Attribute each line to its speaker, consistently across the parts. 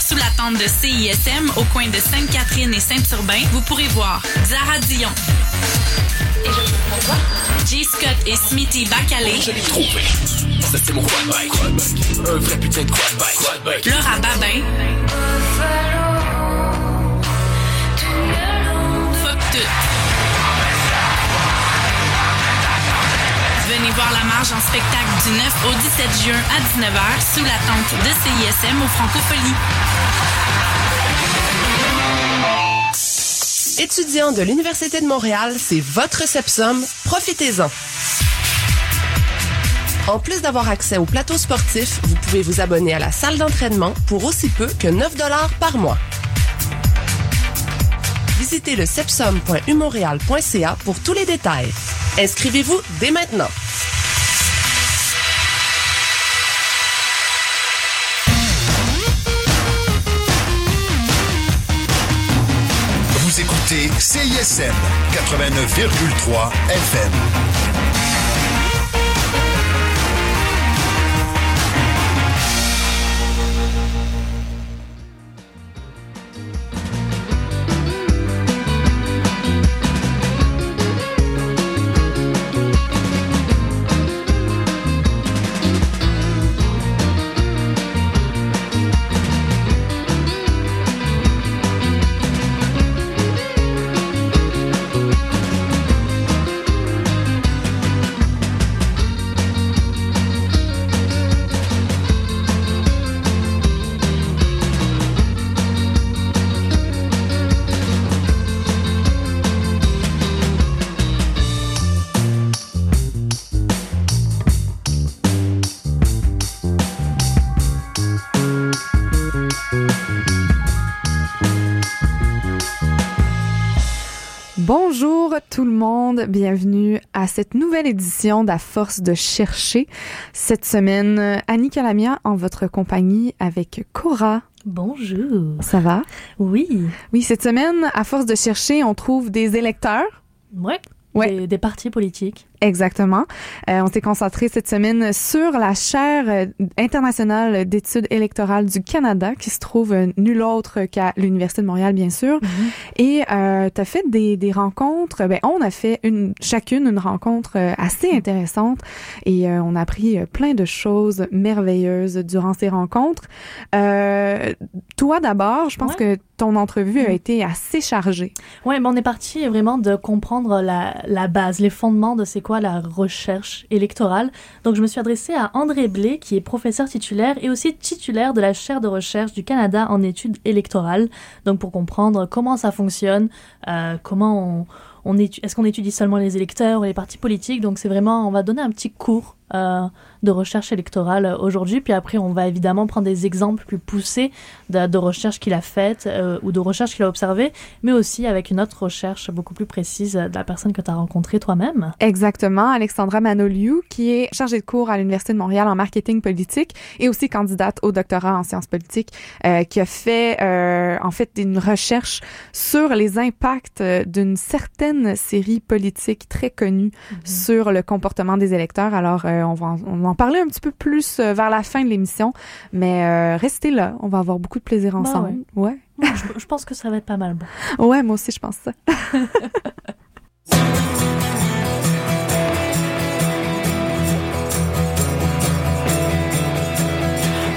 Speaker 1: sous la tente de CISM au coin de Sainte-Catherine et Saint-Urbain, vous pourrez voir Zara Dion. Et je J. Scott et Smithy Bacalé.
Speaker 2: Je l'ai trouvé. Ça, c'est mon quad bike. Un vrai putain de quad bike. Quad bike.
Speaker 1: Laura Babin. Voir la marge en spectacle du 9 au 17 juin à 19h sous la tente de CISM au Francophonie.
Speaker 3: Étudiants de l'Université de Montréal, c'est votre Sepsum. Profitez-en. En plus d'avoir accès au plateau sportif, vous pouvez vous abonner à la salle d'entraînement pour aussi peu que 9 dollars par mois. Visitez le sepsum.umontréal.ca pour tous les détails. Inscrivez-vous dès maintenant.
Speaker 4: CISM 89,3 FM.
Speaker 5: Tout le monde, bienvenue à cette nouvelle édition d'À force de chercher. Cette semaine, Annie Calamia en votre compagnie avec Cora.
Speaker 6: Bonjour.
Speaker 5: Ça va?
Speaker 6: Oui.
Speaker 5: Oui, cette semaine, à force de chercher, on trouve des électeurs.
Speaker 6: Ouais.
Speaker 5: Ouais.
Speaker 6: Des, des partis politiques.
Speaker 5: Exactement. Euh, on s'est concentré cette semaine sur la chaire euh, internationale d'études électorales du Canada, qui se trouve euh, nulle autre qu'à l'Université de Montréal, bien sûr. Et euh, tu as fait des, des rencontres. Ben, on a fait une, chacune une rencontre euh, assez intéressante et euh, on a appris plein de choses merveilleuses durant ces rencontres. Euh, toi, d'abord, je pense
Speaker 6: Ouais.
Speaker 5: que ton entrevue a
Speaker 6: Mhm.
Speaker 5: été assez chargée.
Speaker 6: Ouais, mais on est parti vraiment de comprendre la, la base, les fondements de c'est quoi la recherche électorale. Donc, je me suis adressée à André Blé, qui est professeur titulaire et aussi titulaire de la chaire de recherche du Canada en études électorales. Donc, pour comprendre comment ça fonctionne, euh, comment on, est-ce qu'on étudie seulement les électeurs ou les partis politiques. Donc, c'est vraiment, on va donner un petit cours euh, de recherche électorale aujourd'hui. Puis après, on va évidemment prendre des exemples plus poussés de, de recherches qu'il a faites euh, ou de recherches qu'il a observées, mais aussi avec une autre recherche beaucoup plus précise de la personne que tu as rencontrée toi-même.
Speaker 5: Exactement, Alexandra Manoliu, qui est chargée de cours à l'Université de Montréal en marketing politique et aussi candidate au doctorat en sciences politiques, euh, qui a fait en fait une recherche sur les impacts d'une certaine série politique très connue sur le comportement des électeurs. Alors, on, va en, on va en parler un petit peu plus euh, vers la fin de l'émission, mais euh, restez là, on va avoir beaucoup de plaisir
Speaker 6: Bah
Speaker 5: ensemble. ouais.
Speaker 6: je, je pense que ça va être pas mal. bon.
Speaker 5: ouais, moi aussi je pense ça.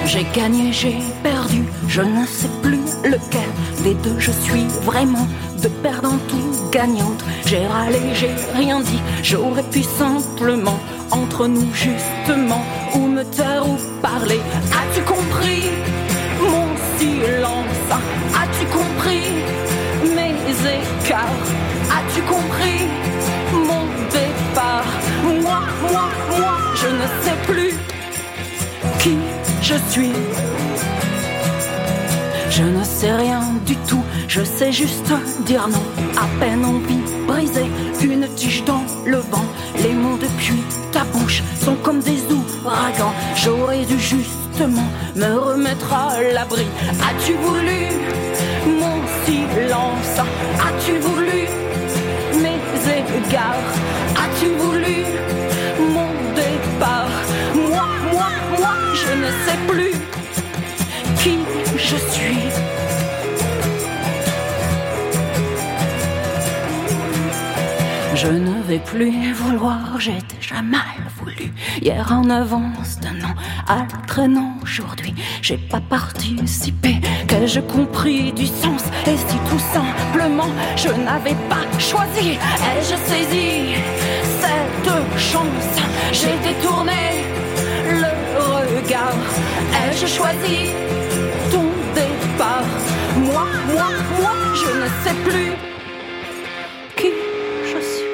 Speaker 7: J'ai gagné, j'ai perdu, je ne sais plus lequel des deux je suis vraiment de perdante ou gagnante. J'ai râlé, j'ai rien dit, j'aurais pu simplement entre nous justement ou me taire ou parler. As-tu compris mon silence? As-tu compris mes écarts? As-tu compris mon départ? Moi, moi, moi, je ne sais plus qui je suis. Je ne sais rien du tout, je sais juste dire non. À peine envie brisée, une tige dans le vent. Les mots depuis ta bouche sont comme des ouragans. J'aurais dû justement me remettre à l'abri. As-tu voulu mon silence? As-tu voulu mes égards? As-tu voulu mon départ? Moi, moi, moi, je ne sais plus qui je suis. Je ne vais plus vouloir, j'ai déjà mal voulu. Hier en avance d'un an à traînant aujourd'hui. J'ai pas participé, que je compris du sens? Et si tout simplement je n'avais pas choisi, ai-je saisi cette chance? J'ai détourné le regard, ai-je choisi moi, moi, moi, je ne sais plus qui je suis.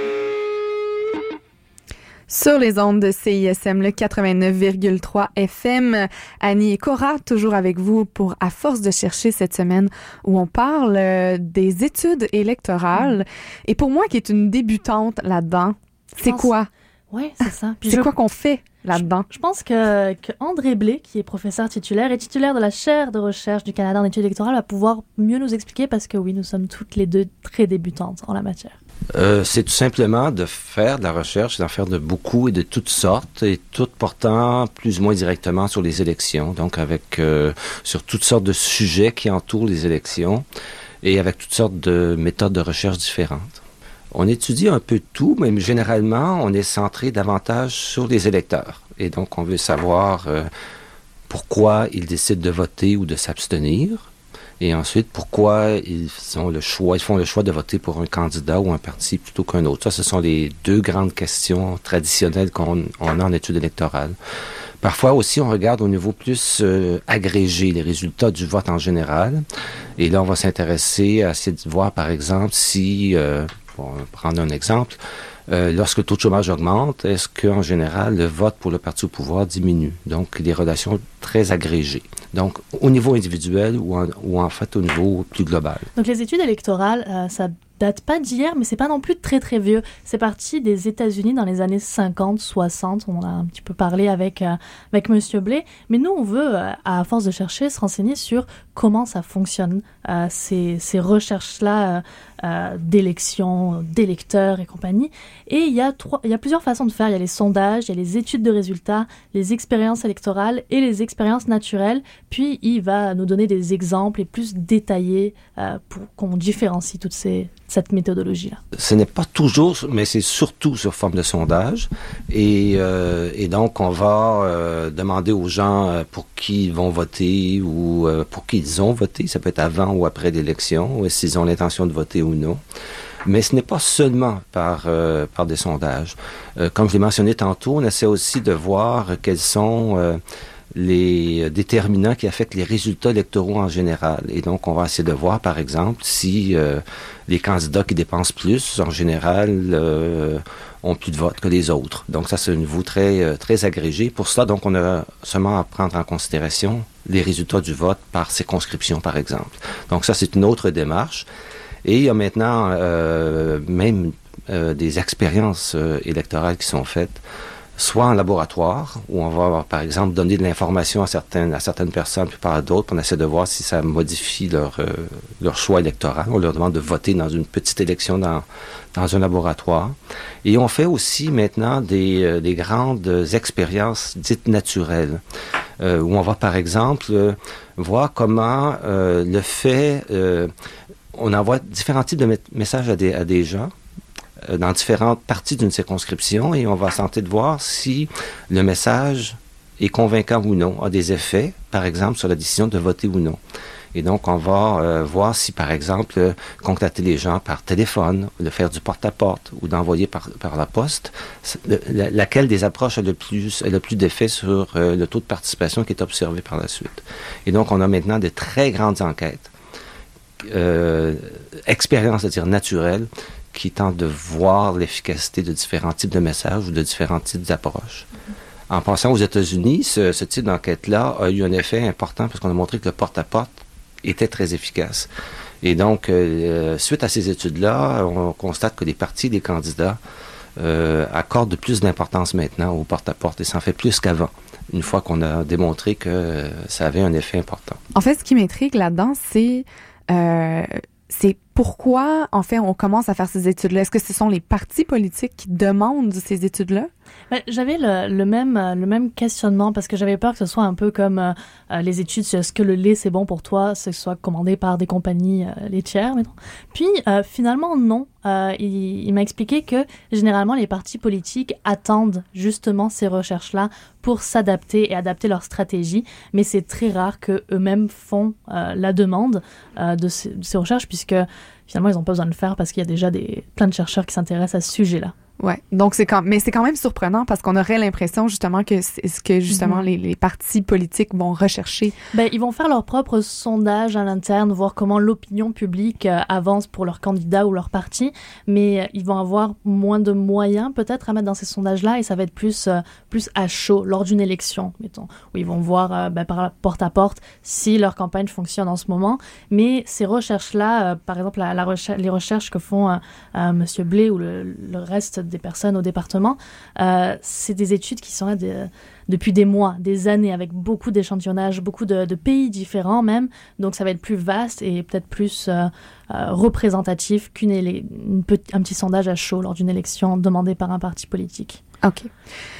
Speaker 5: Sur les ondes de CISM, le 89,3 FM, Annie et Cora, toujours avec vous pour À force de chercher cette semaine où on parle euh, des études électorales. Et pour moi qui est une débutante là-dedans, c'est quoi?
Speaker 6: Oui, c'est ça.
Speaker 5: C'est
Speaker 6: je-
Speaker 5: quoi qu'on fait? Là-dedans?
Speaker 6: Je pense que, que André Blé, qui est professeur titulaire et titulaire de la chaire de recherche du Canada en études électorales, va pouvoir mieux nous expliquer parce que oui, nous sommes toutes les deux très débutantes en la matière.
Speaker 8: Euh, c'est tout simplement de faire de la recherche, d'en faire de beaucoup et de toutes sortes, et toutes portant plus ou moins directement sur les élections, donc avec euh, sur toutes sortes de sujets qui entourent les élections, et avec toutes sortes de méthodes de recherche différentes. On étudie un peu tout, mais généralement, on est centré davantage sur les électeurs. Et donc, on veut savoir euh, pourquoi ils décident de voter ou de s'abstenir. Et ensuite, pourquoi ils ont le choix, ils font le choix de voter pour un candidat ou un parti plutôt qu'un autre. Ça, ce sont les deux grandes questions traditionnelles qu'on on a en études électorales. Parfois aussi, on regarde au niveau plus euh, agrégé les résultats du vote en général. Et là, on va s'intéresser à essayer de voir, par exemple, si, euh, pour prendre un exemple, euh, lorsque le taux de chômage augmente, est-ce qu'en général, le vote pour le parti au pouvoir diminue? Donc, des relations très agrégées. Donc, au niveau individuel ou en, fait au niveau plus global.
Speaker 6: Donc les études électorales, euh, ça date pas d'hier, mais c'est pas non plus très très vieux. C'est parti des États-Unis dans les années 50, 60. On a un petit peu parlé avec euh, avec Monsieur Blé. Mais nous, on veut, euh, à force de chercher, se renseigner sur comment ça fonctionne euh, ces ces recherches-là euh, d'élections, d'électeurs et compagnie. Et il y a trois, il y a plusieurs façons de faire. Il y a les sondages, il y a les études de résultats, les expériences électorales et les expériences naturelles. Puis il va nous donner des exemples et plus détaillés euh, pour qu'on différencie toute ces, cette méthodologie-là.
Speaker 8: Ce n'est pas toujours, mais c'est surtout sur forme de sondage. Et, euh, donc, on va demander aux gens pour qui ils vont voter ou pour qui ils ont voté. Ça peut être avant ou après l'élection, s'ils ont l'intention de voter ou Mais ce n'est pas seulement par, euh, des sondages. Euh, comme je l'ai mentionné tantôt, on essaie aussi de voir quels sont euh, les déterminants qui affectent les résultats électoraux en général. Et donc, on va essayer de voir, par exemple, si les candidats qui dépensent plus, en général, ont plus de votes que les autres. Donc, ça, c'est un niveau très, très agrégé. Pour cela, donc, on a seulement à prendre en considération les résultats du vote par circonscription, par exemple. Donc, ça, c'est une autre démarche. Et il y a maintenant euh, même euh, des expériences euh, électorales qui sont faites, soit en laboratoire, où on va, par exemple, donner de l'information à certaines, à certaines personnes, puis pas à d'autres. On essaie de voir si ça modifie leur, euh, leur choix électoral. On leur demande de voter dans une petite élection dans, dans un laboratoire. Et on fait aussi maintenant des, euh, des grandes expériences dites naturelles, euh, où on va, par exemple, euh, voir comment euh, le fait... on envoie différents types de messages à des, gens euh, dans différentes parties d'une circonscription et on va tenter de voir si le message est convaincant ou non, a des effets, par exemple, sur la décision de voter ou non. Et donc, on va euh, voir si, par exemple, euh, contacter les gens par téléphone, de faire du porte-à-porte ou d'envoyer par, par la poste, la- laquelle des approches a le plus, a le plus d'effet sur euh, le taux de participation qui est observé par la suite. Et donc, on a maintenant de très grandes enquêtes euh, expérience, c'est-à-dire naturelle, qui tente de voir l'efficacité de différents types de messages ou de différents types d'approches. En passant aux États-Unis, ce, type d'enquête-là a eu un effet important parce qu'on a montré que le porte-à-porte était très efficace. Et donc, euh, suite à ces études-là, on constate que les partis des candidats euh, accordent de plus d'importance maintenant au porte-à-porte et s'en fait plus qu'avant, une fois qu'on a démontré que euh, ça avait un effet important.
Speaker 5: En fait, ce qui m'intrigue là-dedans, c'est euh, c'est pourquoi, en fait, on commence à faire ces études-là? Est-ce que ce sont les partis politiques qui demandent ces études-là?
Speaker 6: J'avais le, même, euh, le même questionnement parce que j'avais peur que ce soit un peu comme euh, euh, les études sur est-ce que le lait c'est bon pour toi, ce soit commandé par des compagnies laitières. Mais Puis finalement non. il, m'a expliqué que généralement les partis politiques attendent justement ces recherches-là pour s'adapter et adapter leur stratégie, mais c'est très rare que eux-mêmes font la demande de ces, de, ces, recherches puisque finalement ils n'ont pas besoin de le faire parce qu'il y a déjà des, plein de chercheurs qui s'intéressent à ce sujet-là.
Speaker 5: Ouais. Donc c'est quand mais c'est quand même surprenant parce qu'on aurait l'impression justement que c'est ce que justement mm-hmm. les, les, partis politiques vont rechercher.
Speaker 6: Ben ils vont faire leur propre sondage à l'interne, voir comment l'opinion publique euh, avance pour leur candidat ou leur parti, mais euh, ils vont avoir moins de moyens peut-être à mettre dans ces sondages-là et ça va être plus euh, plus à chaud lors d'une élection, mettons, où ils vont voir ben, par porte à porte si leur campagne fonctionne en ce moment. Mais ces recherches-là, par exemple la, la recherche, les recherches que font Monsieur Blé ou le, le reste des personnes au département. Euh, c'est des études qui sont là depuis des mois, des années, avec beaucoup d'échantillonnage, beaucoup de, pays différents même. Donc ça va être plus vaste et peut-être plus euh, euh, représentatif qu'un petit sondage à chaud lors d'une élection demandée par un parti politique.
Speaker 5: OK.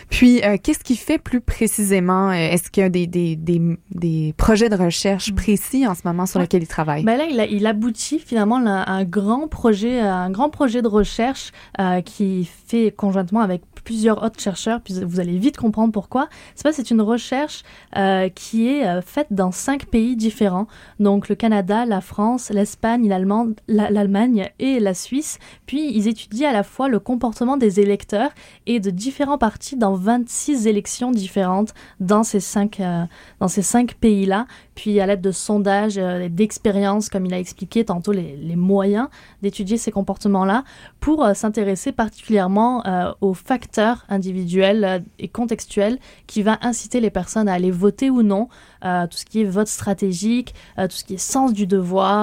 Speaker 5: Puis, euh, qu'est-ce qui fait plus précisément? Euh, est-ce qu'il y a des, des, des, des, projets de recherche mm. précis en ce moment sur lesquels il travaille?
Speaker 6: Ben là, il, il aboutit finalement à un grand projet, un grand projet de recherche euh, qui fait conjointement avec plusieurs autres chercheurs, puis vous allez vite comprendre pourquoi. C'est une recherche euh, qui est euh, faite dans cinq pays différents, donc le Canada, la France, l'Espagne, l'Allemagne et la Suisse. Puis ils étudient à la fois le comportement des électeurs et de différents partis dans 26 élections différentes dans ces cinq, euh, dans ces cinq pays-là. Puis à l'aide de sondages et d'expériences, comme il a expliqué tantôt, les, moyens d'étudier ces comportements-là pour s'intéresser particulièrement aux facteurs individuel euh, et contextuel qui va inciter les personnes à aller voter ou non, euh, tout ce qui est vote stratégique, euh, tout ce qui est sens du devoir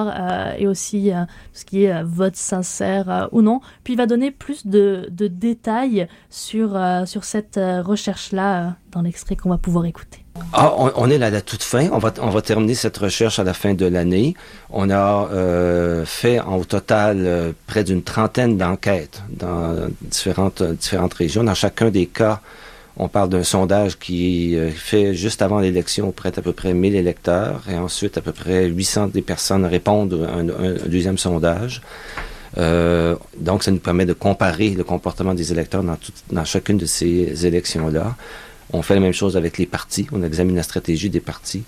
Speaker 6: et aussi tout ce qui est vote sincère ou non. Puis il va donner plus de, détails sur, sur cette recherche-là dans l'extrait qu'on va pouvoir écouter.
Speaker 8: Ah, on, est là à la toute fin. On va, terminer cette recherche à la fin de l'année. On a euh, fait en, au total euh, près d'une trentaine d'enquêtes dans différentes, régions. Dans chacun des cas, on parle d'un sondage qui est euh, fait juste avant l'élection auprès d'à peu près 1000 électeurs et ensuite à peu près 800 des personnes répondent à un, deuxième sondage. Donc, ça nous permet de comparer le comportement des électeurs dans chacune de ces élections-là. On fait la même chose avec les partis. On examine la stratégie des partis.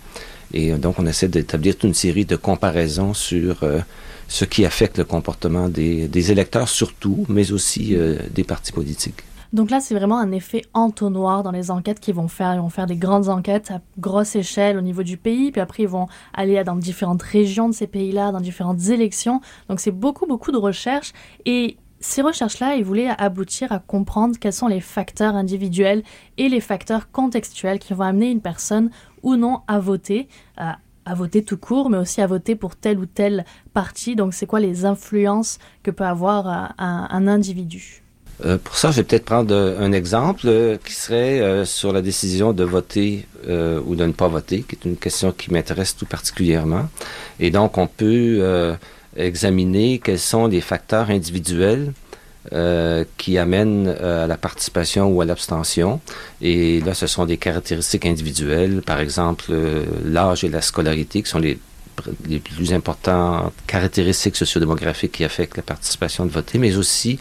Speaker 8: Et euh, donc, on essaie d'établir toute une série de comparaisons sur euh, ce qui affecte le comportement des, électeurs surtout, mais aussi euh, des partis politiques.
Speaker 6: Donc là, c'est vraiment un effet entonnoir dans les enquêtes qu'ils vont faire. Ils vont faire des grandes enquêtes à grosse échelle au niveau du pays, puis après ils vont aller dans différentes régions de ces pays-là, dans différentes élections. Donc c'est beaucoup, beaucoup de recherches et ces recherches-là, ils voulaient aboutir à comprendre quels sont les facteurs individuels et les facteurs contextuels qui vont amener une personne ou non à voter, à, voter tout court, mais aussi à voter pour tel ou tel parti. Donc, c'est quoi les influences que peut avoir euh, un, individu?
Speaker 8: Euh, pour ça, je vais peut-être prendre euh, un exemple qui serait sur la décision de voter ou de ne pas voter, qui est une question qui m'intéresse tout particulièrement. Et donc, on peut examiner quels sont les facteurs individuels euh, qui amènent euh, à la participation ou à l'abstention. Et là, ce sont des caractéristiques individuelles, par exemple euh, l'âge et la scolarité, qui sont les, plus importantes caractéristiques sociodémographiques qui affectent la participation de voter, mais aussi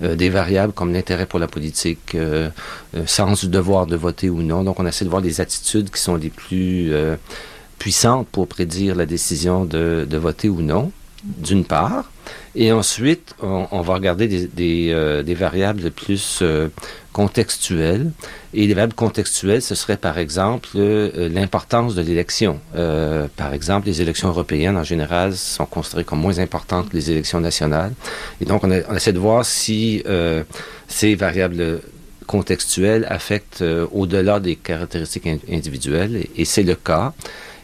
Speaker 8: des variables comme l'intérêt pour la politique, sens du devoir de voter ou non. Donc, on essaie de voir les attitudes qui sont les plus puissantes pour prédire la décision de, de voter ou non d'une part, et ensuite, on, va regarder des, des, euh, variables plus euh, contextuelles. Et les variables contextuelles, ce serait par exemple euh, l'importance de l'élection. par exemple, les élections européennes, en général, sont considérées comme moins importantes que les élections nationales. Et donc, on, on essaie de voir si ces variables contextuelles affectent au-delà des caractéristiques individuelles. Et, et c'est le cas.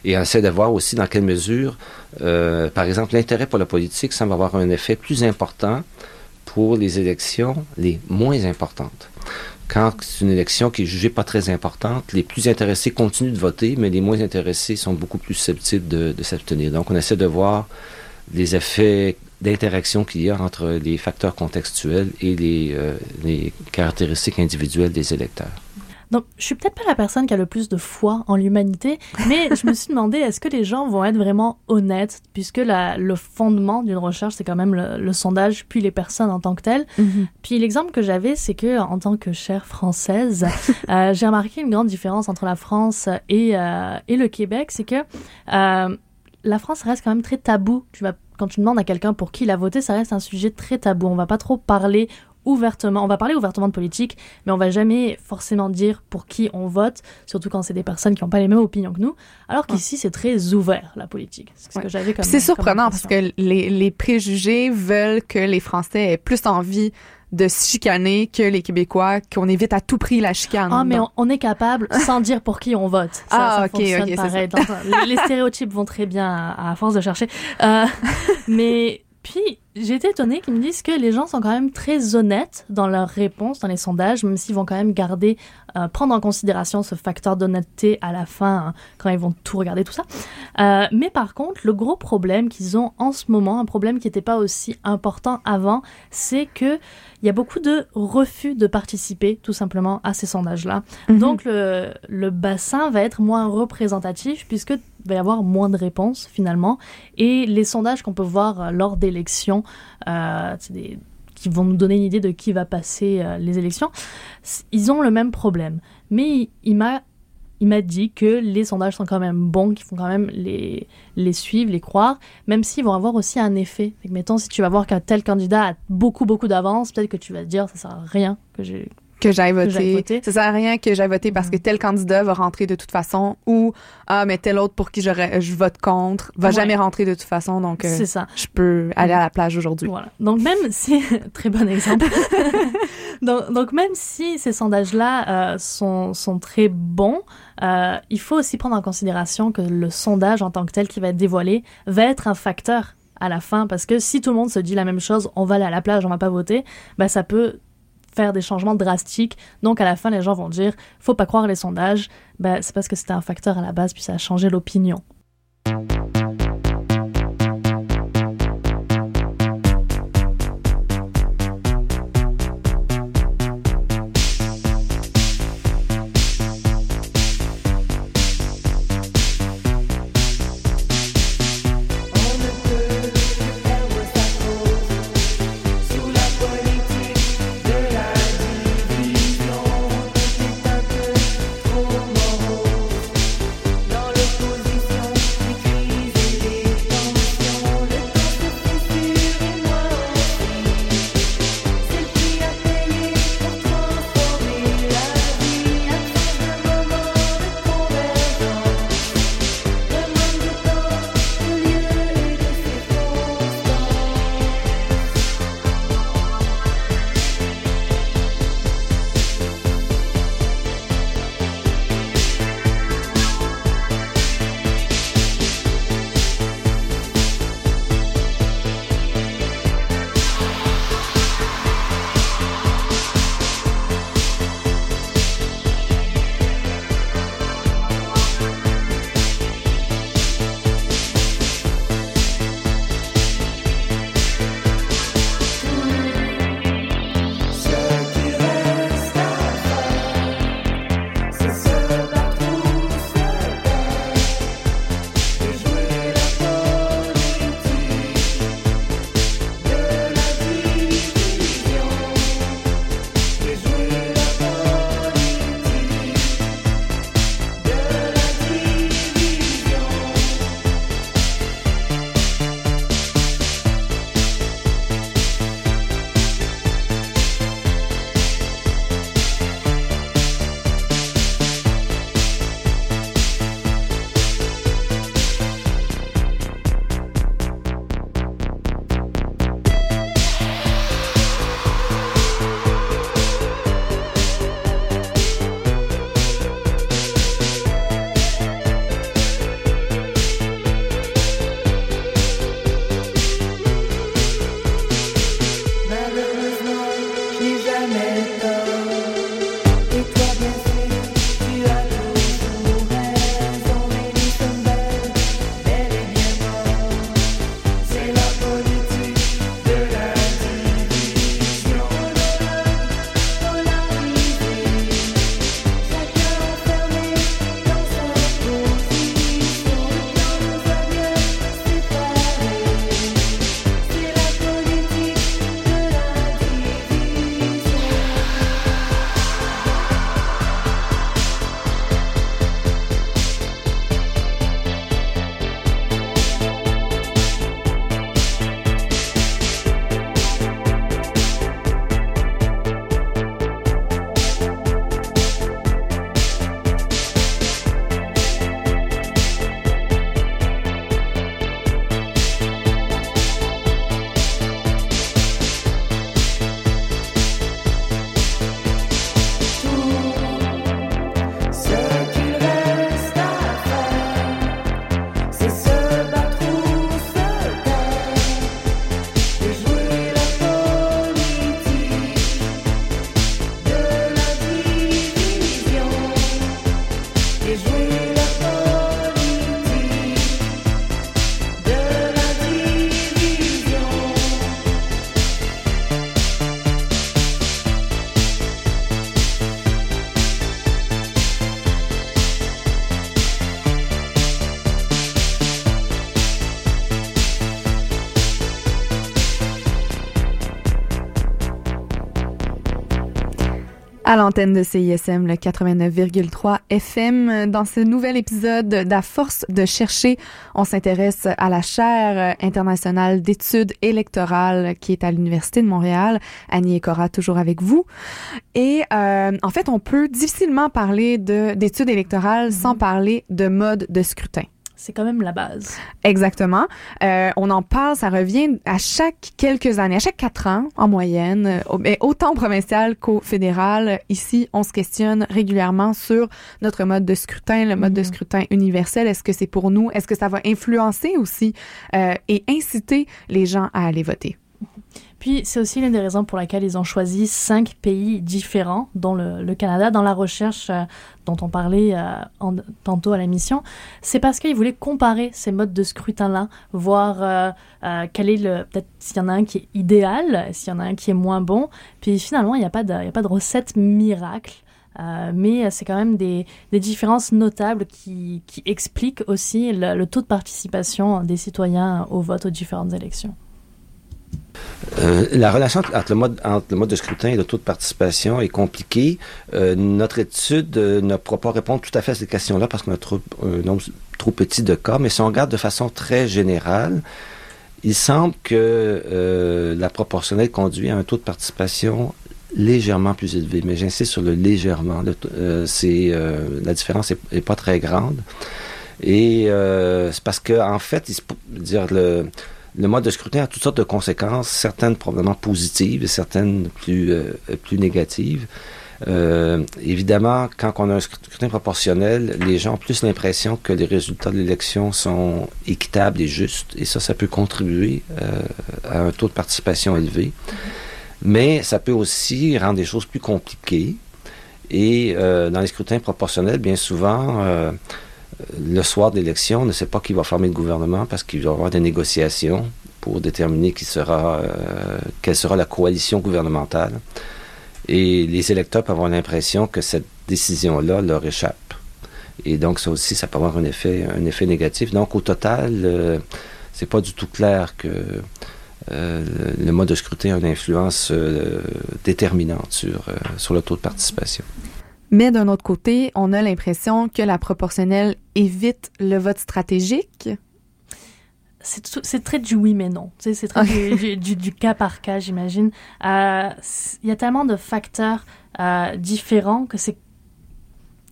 Speaker 8: Et on essaie de voir aussi dans quelle mesure euh, par exemple, l'intérêt pour la politique semble avoir un effet plus important pour les élections les moins importantes. Quand c'est une élection qui est jugée pas très importante, les plus intéressés continuent de voter, mais les moins intéressés sont beaucoup plus susceptibles de, s'abstenir. Donc, on essaie de voir les effets d'interaction qu'il y a entre les facteurs contextuels et les, euh, les caractéristiques individuelles des électeurs.
Speaker 6: Donc, je suis peut-être pas la personne qui a le plus de foi en l'humanité, mais je me suis demandé est-ce que les gens vont être vraiment honnêtes, puisque la, le fondement d'une recherche, c'est quand même le, le, sondage, puis les personnes en tant que telles.
Speaker 5: Mhm.
Speaker 6: Puis l'exemple que j'avais, c'est que en tant que chère française, euh, j'ai remarqué une grande différence entre la France et, euh, et le Québec, c'est que euh, la France reste quand même très tabou. Tu vas quand tu demandes à quelqu'un pour qui il a voté, ça reste un sujet très tabou. On va pas trop parler ouvertement, on va parler ouvertement de politique, mais on va jamais forcément dire pour qui on vote, surtout quand c'est des personnes qui n'ont pas les mêmes opinions que nous. Alors qu'ici, c'est très ouvert, la politique. C'est ce
Speaker 5: Ouais.
Speaker 6: que j'avais comme.
Speaker 5: C'est surprenant parce que les, les préjugés veulent que les Français aient plus envie de se chicaner que les Québécois, qu'on évite à tout prix la chicane.
Speaker 6: Ah, mais on, on est capable sans dire pour qui on vote. Ça,
Speaker 5: Ah,
Speaker 6: ça
Speaker 5: ok,
Speaker 6: fonctionne
Speaker 5: ok, c'est
Speaker 6: pareil. Dans- les, les stéréotypes vont très bien à, à force de chercher. Euh, mais puis, j'ai été étonnée qu'ils me disent que les gens sont quand même très honnêtes dans leurs réponses, dans les sondages, même s'ils vont quand même garder, euh, prendre en considération ce facteur d'honnêteté à la fin, hein, quand ils vont tout regarder, tout ça. Euh, mais par contre, le gros problème qu'ils ont en ce moment, un problème qui n'était pas aussi important avant, c'est que il y a beaucoup de refus de participer tout simplement à ces sondages-là.
Speaker 5: Mhm.
Speaker 6: Donc le, le bassin va être moins représentatif puisque va y avoir moins de réponses finalement. Et les sondages qu'on peut voir euh, lors d'élections, des- qui vont nous donner une idée de qui va passer euh, les élections, ils ont le même problème. Mais il, m'a il m'a dit que les sondages sont quand même bons, qu'il faut quand même les, les suivre, les croire, même s'ils vont avoir aussi un effet. Mettons, si tu vas voir qu'un tel candidat a beaucoup, beaucoup d'avance, peut-être que tu vas te dire, ça sert à rien que j'ai
Speaker 5: que j'aille voter.
Speaker 6: voter.
Speaker 5: Ça sert à rien que j'aille voter parce que tel candidat va rentrer de toute façon ou ah mais tel autre pour qui j'aurais je vote contre va
Speaker 6: Ouais.
Speaker 5: jamais rentrer de toute façon donc euh,
Speaker 6: ça.
Speaker 5: je peux aller à la plage aujourd'hui.
Speaker 6: Voilà. Donc même si très bon exemple. donc, donc même si ces sondages-là euh, sont, sont très bons, euh, il faut aussi prendre en considération que le sondage en tant que tel qui va être dévoilé va être un facteur à la fin parce que si tout le monde se dit la même chose, on va aller à la plage, on va pas voter, bah ça peut faire des changements drastiques. Donc à la fin, les gens vont dire faut pas croire les sondages. Bah, c'est parce que c'était un facteur à la base puis ça a changé l'opinion.
Speaker 5: À l'antenne de CISM, le 89,3 FM. Dans ce nouvel épisode d'À force de chercher, on s'intéresse à la chaire internationale d'études électorales qui est à l'Université de Montréal. Annie et Cora, toujours avec vous. Et euh, en fait, on peut difficilement parler d'études électorales sans parler de mode de scrutin
Speaker 6: c'est quand même la base.
Speaker 5: Exactement. Euh, on en parle, ça revient à chaque quelques années, à chaque quatre ans en moyenne, euh, autant provincial qu'au fédéral. Ici, on se questionne régulièrement sur notre mode de scrutin, le mode de mhm. scrutin universel. Est-ce que c'est pour nous? Est-ce que ça va influencer aussi euh, et inciter les gens à aller voter?
Speaker 6: Puis c'est aussi l'une des raisons pour laquelle ils ont choisi cinq pays différents, dont le, Canada, dans la recherche euh, dont on parlait euh, tantôt à la mission. C'est parce qu'ils voulaient comparer ces modes de scrutin-là, voir euh, quel est le peut-être s'il y en a un qui est idéal, s'il y en a un qui est moins bon. Puis finalement, il n'y a pas de, a pas de recette miracle. mais c'est quand même des, différences notables qui, expliquent aussi le, taux de participation des citoyens au vote aux différentes élections.
Speaker 8: Euh, la relation entre le, mode, de scrutin et le taux de participation est compliquée. Euh, notre étude euh, ne pourra pas répondre tout à fait à cette question-là parce qu'on a trop, un nombre trop petit de cas, mais si on regarde de façon très générale, il semble que la proportionnelle conduit à un taux de participation légèrement plus élevé. Mais j'insiste sur le légèrement. la différence est, pas très grande. Et c'est parce que en fait, il dire le le mode de scrutin a toutes sortes de conséquences, certaines probablement positives et certaines plus, euh, plus négatives. Euh, évidemment, quand on a un scrutin proportionnel, les gens ont plus l'impression que les résultats de l'élection sont équitables et justes, et ça, ça peut contribuer euh, à un taux de participation élevé. Mais ça peut aussi rendre les choses plus compliquées. Et dans les scrutins proportionnels, bien souvent, le soir de l'élection, on ne sait pas qui va former le gouvernement parce qu'il va y avoir des négociations pour déterminer qui sera, euh, quelle sera la coalition gouvernementale. Et les électeurs peuvent avoir l'impression que cette décision-là leur échappe. Et donc, ça aussi, ça peut avoir un effet, un effet négatif. Donc, au total, euh, c'est pas du tout clair que euh, le mode de scrutin a une influence déterminante sur, sur le taux de participation.
Speaker 5: Mais d'un autre côté, on a l'impression que la proportionnelle évite le vote stratégique.
Speaker 6: C'est très du oui mais non. C'est très du, cas par cas, j'imagine. Euh, il y a tellement de facteurs euh, différents que c'est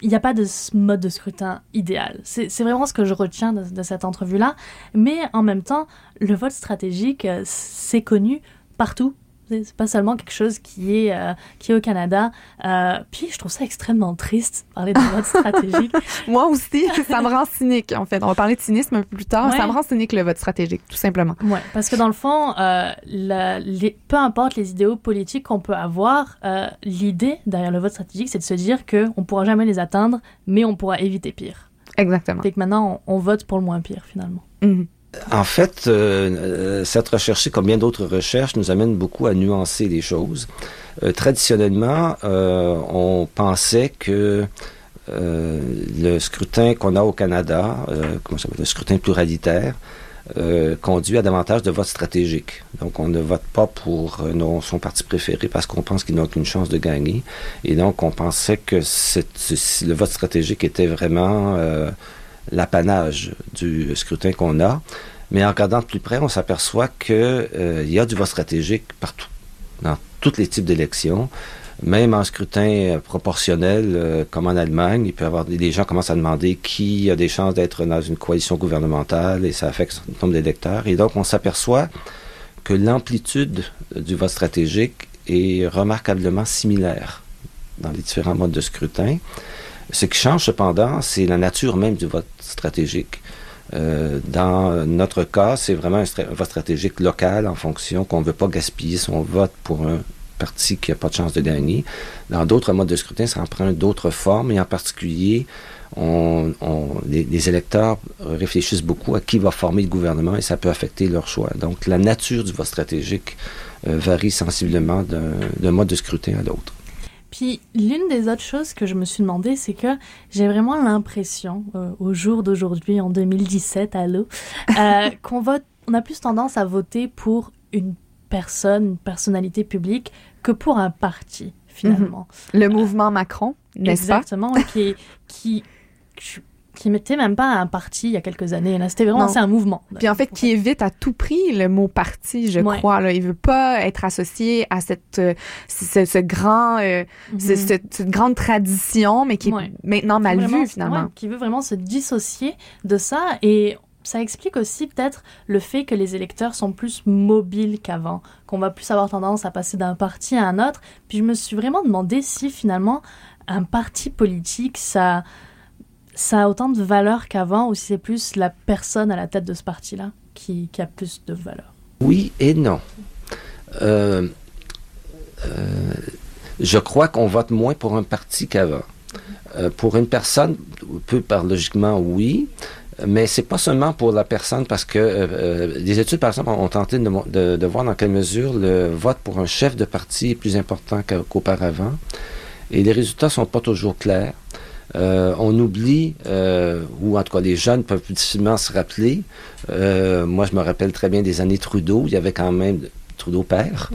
Speaker 6: il n'y a pas de mode de scrutin idéal. C'est vraiment ce que je retiens de, de cette entrevue-là. Mais en même temps, le vote stratégique, euh, c'est connu partout c'est pas seulement quelque chose qui est, euh, qui est au Canada. Euh, puis je trouve ça extrêmement triste, parler de vote stratégique.
Speaker 5: Moi aussi, ça me rend cynique, en fait. On va parler de cynisme un peu plus tard. Ça me rend cynique, le vote stratégique, tout simplement.
Speaker 6: Oui, parce que dans le fond, euh, les, peu importe les idéaux politiques qu'on peut avoir, l'idée derrière le vote stratégique, c'est de se dire qu'on ne pourra jamais les atteindre, mais on pourra éviter pire.
Speaker 5: Exactement.
Speaker 6: Et que maintenant, on, vote pour le moins pire, finalement.
Speaker 5: Mhm.
Speaker 8: En fait, euh, euh, cette recherche, comme bien d'autres recherches, nous amène beaucoup à nuancer les choses. Euh, traditionnellement, on pensait que le scrutin qu'on a au Canada, comment ça le scrutin pluralitaire, conduit à davantage de votes stratégiques. Donc, on ne vote pas pour son parti préféré parce qu'on pense qu'il n'a aucune chance de gagner. Et donc, on pensait que le vote stratégique était vraiment l'apanage du scrutin qu'on a. Mais en regardant de plus près, on s'aperçoit qu'il euh, y a du vote stratégique partout, dans tous les types d'élections. Même en scrutin euh, proportionnel, euh, comme en Allemagne, il peut avoir des gens commencent à demander qui a des chances d'être dans une coalition gouvernementale et ça affecte le nombre d'électeurs. Et donc, on s'aperçoit que l'amplitude du vote stratégique est remarquablement similaire dans les différents modes de scrutin. Ce qui change cependant, c'est la nature même du vote stratégique. Euh, dans notre cas, c'est vraiment un, vote stratégique local en fonction qu'on ne veut pas gaspiller son vote pour un parti qui n'a pas de chance de gagner. Dans d'autres modes de scrutin, ça en prend d'autres formes et en particulier, les, électeurs réfléchissent beaucoup à qui va former le gouvernement et ça peut affecter leur choix. Donc la nature du vote stratégique euh, varie sensiblement d'un mode de scrutin à l'autre.
Speaker 6: Puis l'une des autres choses que je me suis demandé, c'est que j'ai vraiment l'impression, euh, au jour d'aujourd'hui, en 2017, à l'eau, euh, qu'on vote, on a plus tendance à voter pour une personne, une personnalité publique, que pour un parti finalement.
Speaker 5: Le mouvement Macron, n'est-ce pas?
Speaker 6: Exactement, qui, qui, qui, qui mettait même pas un parti il y a quelques années. Là, c'était vraiment un mouvement.
Speaker 5: Puis en fait, qui évite à tout prix le mot parti, je
Speaker 6: Ouais.
Speaker 5: crois. Là. Il veut pas être associé à cette, euh, ce, ce grand, euh, ce-
Speaker 6: Mhm.
Speaker 5: cette, grande tradition, mais qui est
Speaker 6: Ouais.
Speaker 5: maintenant mal vue finalement.
Speaker 6: ouais, qui veut vraiment se dissocier de ça et ça explique aussi peut-être le fait que les électeurs sont plus mobiles qu'avant, qu'on va plus avoir tendance à passer d'un parti à un autre. Puis je me suis vraiment demandé si finalement un parti politique, ça, ça a autant de valeur qu'avant ou si c'est plus la personne à la tête de ce parti-là qui, a plus de valeur?
Speaker 8: Oui et non. Euh, euh, je crois qu'on vote moins pour un parti qu'avant. Euh, pour une personne, peu par logiquement, oui, mais c'est pas seulement pour la personne parce que des études, par exemple, ont tenté de, de- voir dans quelle mesure le vote pour un chef de parti est plus important qu'a- qu'auparavant. Et les résultats sont pas toujours clairs. Euh, on oublie, euh, ou en tout cas les jeunes peuvent plus difficilement se rappeler. Euh, moi, je me rappelle très bien des années Trudeau. Il y avait quand même Trudeau père,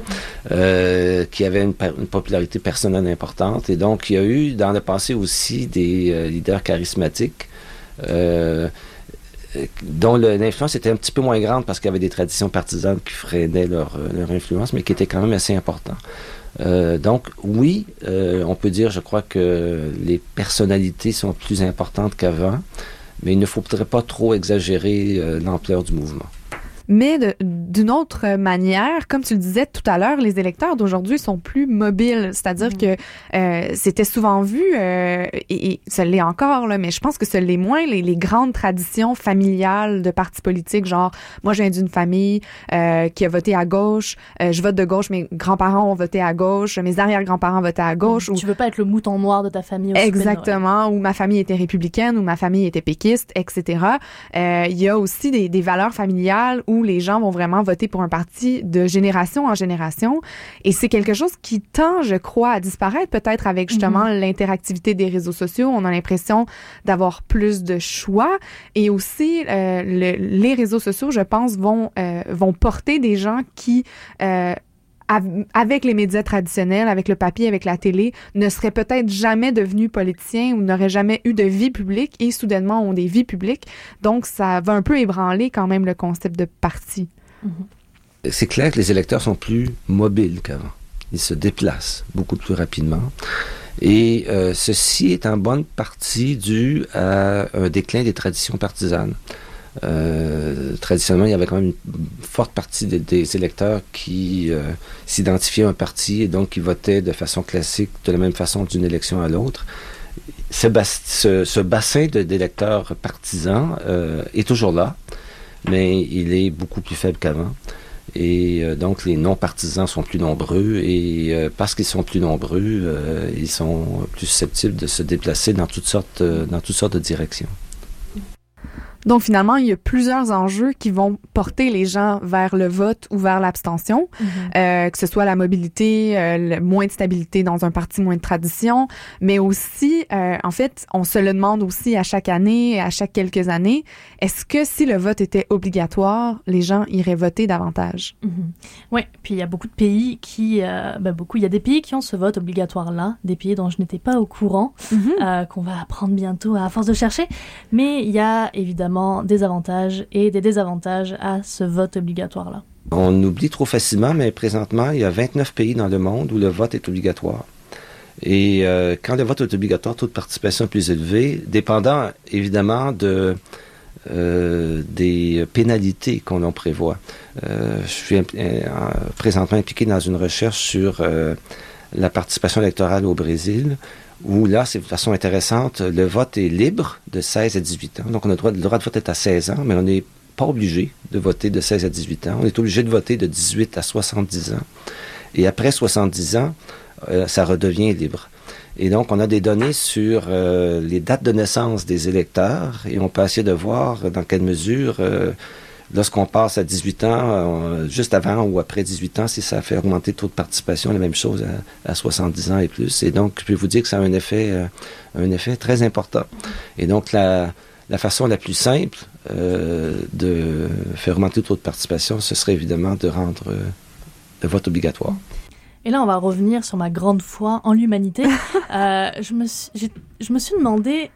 Speaker 8: euh, qui avait une, popularité personnelle importante. Et donc, il y a eu dans le passé aussi des leaders charismatiques. dont l'influence était un petit peu moins grande parce qu'il y avait des traditions partisanes qui freinaient leur, leur influence, mais qui étaient quand même assez importants. Euh, donc, oui, euh, on peut dire, je crois que les personnalités sont plus importantes qu'avant, mais il ne faudrait pas trop exagérer euh, l'ampleur du mouvement.
Speaker 5: Mais d'une autre manière, comme tu le disais tout à l'heure, les électeurs d'aujourd'hui sont plus mobiles. C'est-à-dire que euh, c'était souvent vu, euh, et, et ça l'est encore, là, mais je pense que ce l'est moins, les, les grandes traditions familiales de partis politiques, genre, moi, je viens d'une famille euh, qui a voté à gauche, euh, je vote de gauche, mes grands-parents ont voté à gauche, mes arrière-grands-parents votaient à gauche. ou-
Speaker 6: Tu veux pas être le mouton noir de ta famille au.
Speaker 5: Exactement, où ma famille était républicaine, où ma famille était péquiste, etc. Euh, Il y a aussi des, des valeurs familiales où les gens vont vraiment voter pour un parti de génération en génération. Et c'est quelque chose qui tend, je crois, à disparaître peut-être avec justement l'interactivité des réseaux sociaux. On a l'impression d'avoir plus de choix. Et aussi, euh, le- les réseaux sociaux, je pense, vont, euh, vont porter des gens qui... euh, avec les médias traditionnels, avec le papier, avec la télé, ne seraient peut-être jamais devenus politiciens ou n'auraient jamais eu de vie publique et soudainement ont des vies publiques. Donc, ça va un peu ébranler quand même le concept de parti.
Speaker 8: C'est clair que les électeurs sont plus mobiles qu'avant. Ils se déplacent beaucoup plus rapidement. Et euh, ceci est en bonne partie dû à un déclin des traditions partisanes. Euh, traditionnellement, il y avait quand même une forte partie des, électeurs qui euh, s'identifiaient à un parti et donc qui votaient de façon classique, de la même façon d'une élection à l'autre. Ce, bas- ce- ce bassin d'électeurs partisans euh, est toujours là, mais il est beaucoup plus faible qu'avant. Et donc, les non-partisans sont plus nombreux et parce qu'ils sont plus nombreux, ils sont plus susceptibles de se déplacer dans toutes sortes, dans toutes sortes de directions.
Speaker 5: Donc, finalement, il y a plusieurs enjeux qui vont porter les gens vers le vote ou vers l'abstention, euh, que ce soit la mobilité, euh, le moins de stabilité dans un parti, moins de tradition, mais aussi, euh, en fait, on se le demande aussi à chaque année, à chaque quelques années, est-ce que si le vote était obligatoire, les gens iraient voter davantage?
Speaker 6: Oui, puis il y a beaucoup de pays qui, ben beaucoup, il y a des pays qui ont ce vote obligatoire là, des pays dont je n'étais pas au courant, euh, qu'on va apprendre bientôt à force de chercher. Mais il y a évidemment des avantages et des désavantages à ce vote obligatoire là.
Speaker 8: On oublie trop facilement, mais présentement, il y a 29 pays dans le monde où le vote est obligatoire. Et euh, quand le vote est obligatoire, taux de participation est plus élevé, dépendant évidemment de, euh, des pénalités qu'on en prévoit. Euh, je suis présentement impliqué dans une recherche sur la participation électorale au Brésil, où là, c'est de façon intéressante, le vote est libre de 16 à 18 ans. Donc, on a le droit, de vote est à 16 ans, mais on n'est pas obligé de voter de 16 à 18 ans. On est obligé de voter de 18 à 70 ans. Et après 70 ans, euh, ça redevient libre. Et donc, on a des données sur euh, les dates de naissance des électeurs et on peut essayer de voir dans quelle mesure, euh, lorsqu'on passe à 18 ans, euh, juste avant ou après 18 ans, si ça fait augmenter le taux de participation, la même chose à, à 70 ans et plus. Et donc, je peux vous dire que ça a un effet, euh, un effet très important. Et donc, la, la façon la plus simple euh, de faire augmenter le taux de participation, ce serait évidemment de rendre le vote obligatoire.
Speaker 6: Et là, on va revenir sur ma grande foi en l'humanité. je, me suis, je me suis demandé,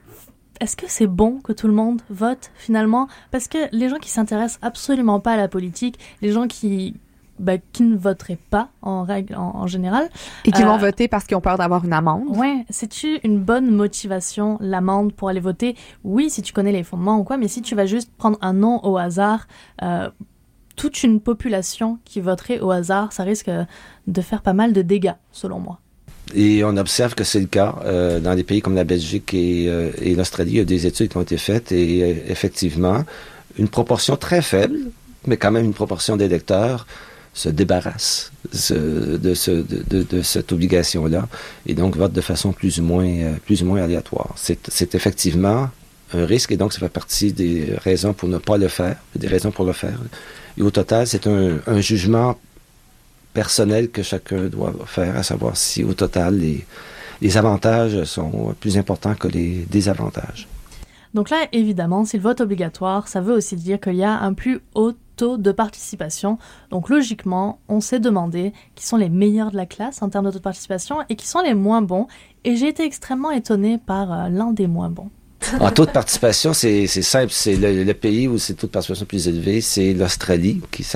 Speaker 6: est-ce que c'est bon que tout le monde vote finalement? Parce que les gens qui s'intéressent absolument pas à la politique, les gens qui, bah, qui ne voteraient pas en règle en, général.
Speaker 5: Et qui vont euh, voter parce qu'ils ont peur d'avoir une amende.
Speaker 6: Ouais, c'est-tu une bonne motivation, l'amende, pour aller voter? Oui, si tu connais les fondements ou quoi, mais si tu vas juste prendre un nom au hasard, euh, toute une population qui voterait au hasard, ça risque de faire pas mal de dégâts, selon moi.
Speaker 8: Et on observe que c'est le cas euh, dans des pays comme la Belgique et, et l'Australie. Il y a des études qui ont été faites et effectivement, une proportion très faible, mais quand même une proportion d'électeurs se débarrasse de, ce, de, de, cette obligation-là et donc vote de façon plus ou moins, euh, plus ou moins aléatoire. C'est effectivement un risque et donc ça fait partie des raisons pour ne pas le faire, des raisons pour le faire. Et au total, c'est un, un, jugement personnel que chacun doit faire, à savoir si au total les, avantages sont plus importants que les désavantages.
Speaker 6: Donc là, évidemment, si le vote obligatoire, ça veut aussi dire qu'il y a un plus haut taux de participation. Donc logiquement, on s'est demandé qui sont les meilleurs de la classe en termes de taux de participation et qui sont les moins bons. Et j'ai été extrêmement étonnée par euh, l'un des moins bons.
Speaker 8: En taux de participation, c'est simple. C'est le, pays où c'est le taux de participation plus élevé, c'est l'Australie, qui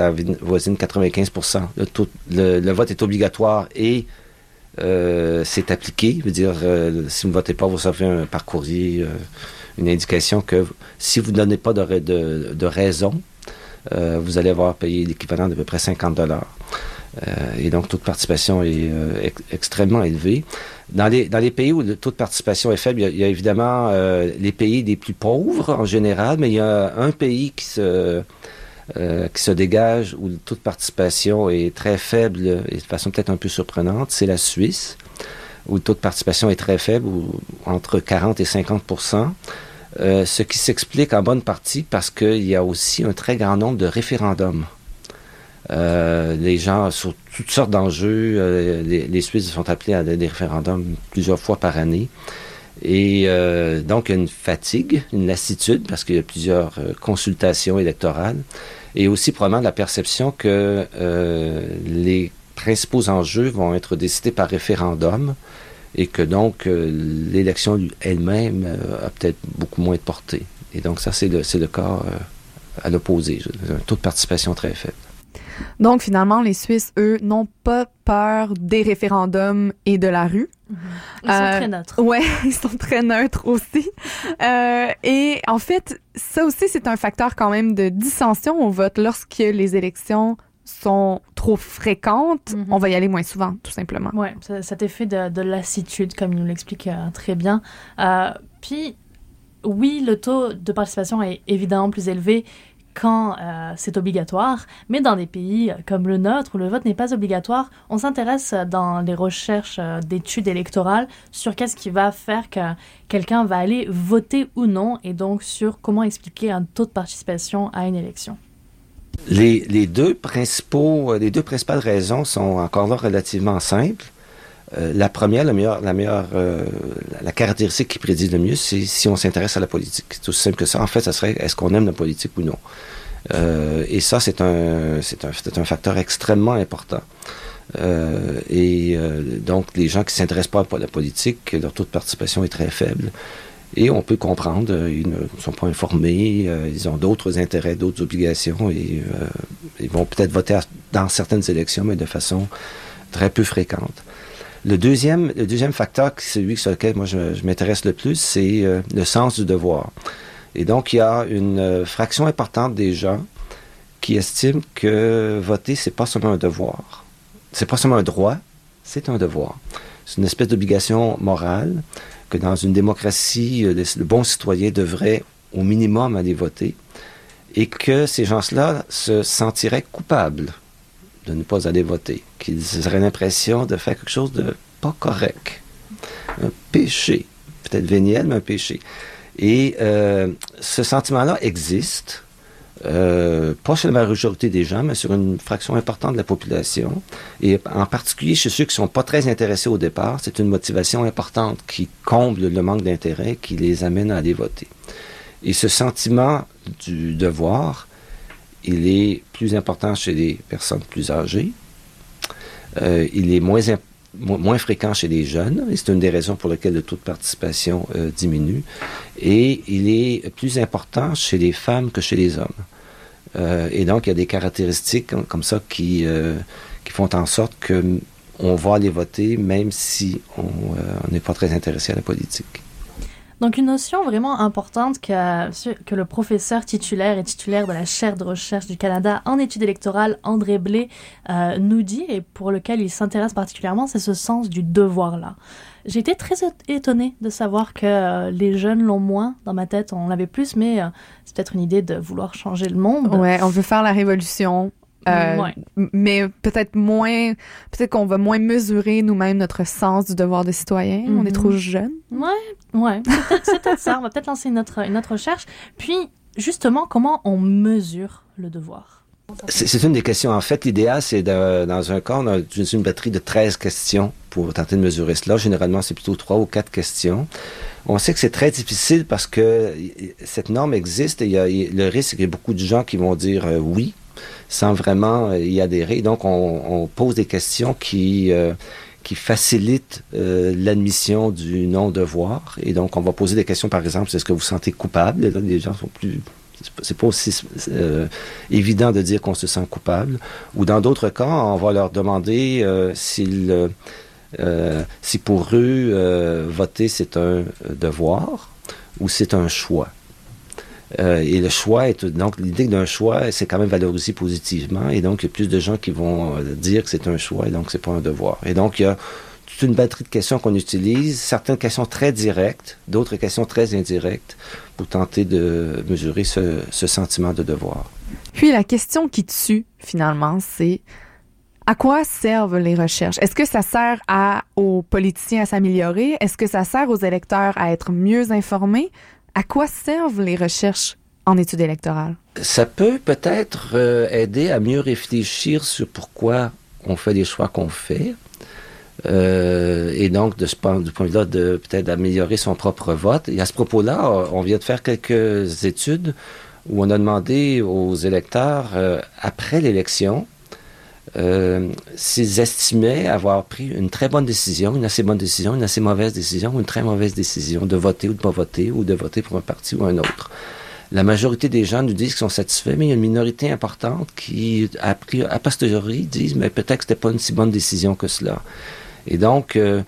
Speaker 8: voisine 95 le, le, vote est obligatoire et euh, c'est appliqué. Je veux dire, euh, si vous ne votez pas, vous recevez un parcourrier, une indication que si vous ne donnez pas de, raison, euh, vous allez avoir payé l'équivalent d'à peu près 50 dollars. Euh, et donc, taux de participation est euh, extrêmement élevé. Dans les, pays où le taux de participation est faible, il y a, évidemment les pays les plus pauvres en général, mais il y a un pays qui se, qui se dégage où le taux de participation est très faible et de façon peut-être un peu surprenante, c'est la Suisse, où le taux de participation est très faible, entre 40 et 50% euh, ce qui s'explique en bonne partie parce qu'il y a aussi un très grand nombre de référendums. Euh, les gens, sur toutes sortes d'enjeux, euh, les, Suisses sont appelés à des référendums plusieurs fois par année. Et donc, y a une fatigue, une lassitude, parce qu'il y a plusieurs consultations électorales, et aussi probablement la perception que les principaux enjeux vont être décidés par référendum, et que donc euh, l'élection elle-même euh, a peut-être beaucoup moins de portée. Et donc ça, c'est le, le cas euh, à l'opposé, un taux de participation très faible.
Speaker 5: Donc finalement, les Suisses, eux, n'ont pas peur des référendums et de la rue.
Speaker 6: Ils sont très neutres.
Speaker 5: Ouais, ils sont très neutres aussi. et en fait, ça aussi, c'est un facteur quand même de dissension au vote lorsque les élections sont trop fréquentes, mhm. on va y aller moins souvent, tout simplement.
Speaker 6: Oui, cet effet de, lassitude, comme il nous l'explique euh, très bien. Euh, puis, oui, le taux de participation est évidemment plus élevé quand euh, c'est obligatoire, mais dans des pays comme le nôtre où le vote n'est pas obligatoire, on s'intéresse dans les recherches d'études électorales sur qu'est-ce qui va faire que quelqu'un va aller voter ou non, et donc sur comment expliquer un taux de participation à une élection.
Speaker 8: Les, deux principaux, euh, les deux principales raisons sont encore là relativement simples. Euh, la première, la meilleure, la meilleure, euh, la caractéristique qui prédit le mieux, c'est si on s'intéresse à la politique. C'est aussi simple que ça. En fait, ça serait est-ce qu'on aime la politique ou non? et ça, c'est un, c'est un, un, facteur extrêmement important. et donc, les gens qui s'intéressent pas à la politique, leur taux de participation est très faible. Et on peut comprendre, euh, ils ne sont pas informés, euh, ils ont d'autres intérêts, d'autres obligations et euh, ils vont peut-être voter dans certaines élections, mais de façon très peu fréquente. Le deuxième, le deuxième facteur, celui sur lequel moi je, m'intéresse le plus, c'est le sens du devoir. Et donc, il y a une fraction importante des gens qui estiment que voter, c'est pas seulement un devoir. C'est pas seulement un droit, c'est un devoir. C'est une espèce d'obligation morale que dans une démocratie, euh, le, bon citoyen devrait au minimum aller voter et que ces gens-là se sentiraient coupables de ne pas aller voter, qu'ils auraient l'impression de faire quelque chose de pas correct, un péché, peut-être véniel, mais un péché. Et euh, ce sentiment-là existe euh, pas sur la majorité des gens, mais sur une fraction importante de la population. Et en particulier chez ceux qui ne sont pas très intéressés au départ, c'est une motivation importante qui comble le manque d'intérêt, qui les amène à aller voter. Et ce sentiment du devoir, il est plus important chez les personnes plus âgées, Euh, il est moins, moins fréquent chez les jeunes, et c'est une des raisons pour lesquelles le taux de participation euh, diminue. Et il est plus important chez les femmes que chez les hommes. Euh, et donc, il y a des caractéristiques comme, comme ça qui, qui font en sorte que on va aller voter même si on n'est pas très intéressé à la politique.
Speaker 6: Donc une notion vraiment importante que, que le professeur titulaire et titulaire de la chaire de recherche du Canada en études électorales, André Blé, euh, nous dit et pour lequel il s'intéresse particulièrement, c'est ce sens du devoir-là. J'ai été très étonnée de savoir que euh, les jeunes l'ont moins. Dans ma tête, on l'avait plus, mais euh, c'est peut-être une idée de vouloir changer le monde.
Speaker 5: Ouais, on veut faire la révolution. Euh,
Speaker 6: Ouais.
Speaker 5: Mais peut-être moins, peut-être qu'on va moins mesurer nous-mêmes notre sens du devoir de citoyen. On est
Speaker 6: Mhm.
Speaker 5: trop jeunes.
Speaker 6: Ouais, ouais, c'est peut-être- c'est peut-être ça. On va peut-être lancer une autre, une autre recherche. Puis, justement, comment on mesure le devoir?
Speaker 8: C'est c'est une des questions. En fait, l'idéal, c'est de- dans un cas, on a une, une batterie de 13 questions pour tenter de mesurer cela. Généralement, c'est plutôt 3 ou 4 questions. On sait que c'est très difficile parce que cette norme existe et il y a, le risque qu'il y a beaucoup de gens qui vont dire euh, oui sans vraiment euh, y adhérer. Donc, on, pose des questions qui, euh, qui facilitent euh, l'admission du non-devoir. Et donc, on va poser des questions, par exemple, est-ce que vous sentez coupable? Là, les gens sont plus c'est pas- aussi euh, évident de dire qu'on se sent coupable. Ou dans d'autres cas, on va leur demander euh, si pour eux, voter c'est un devoir ou c'est un choix. Euh, et le choix est donc l'idée d'un choix, c'est quand même valorisé positivement, et donc il y a plus de gens qui vont euh, dire que c'est un choix, et donc c'est pas un devoir. Et donc il y a toute une batterie de questions qu'on utilise, certaines questions très directes, d'autres questions très indirectes, pour tenter de mesurer ce, sentiment de devoir.
Speaker 5: Puis la question qui tue, finalement, c'est à quoi servent les recherches? Est-ce que ça sert aux politiciens à s'améliorer? Est-ce que ça sert aux électeurs à être mieux informés? À quoi servent les recherches en études électorales?
Speaker 8: Ça peut peut-être euh, aider à mieux réfléchir sur pourquoi on fait les choix qu'on fait. Euh, et donc, de ce point, de vue-là, de peut-être d'améliorer son propre vote. Et à ce propos-là, on vient de faire quelques études où on a demandé aux électeurs, euh, après l'élection, euh, s'ils estimaient avoir pris une très bonne décision, une assez bonne décision, une assez mauvaise décision une très mauvaise décision de voter ou de ne pas voter ou de voter pour un parti ou un autre. La majorité des gens nous disent qu'ils sont satisfaits, mais il y a une minorité importante qui, a, pris, a posteriori, disent mais peut-être que c'était pas une si bonne décision que cela. Et donc, euh,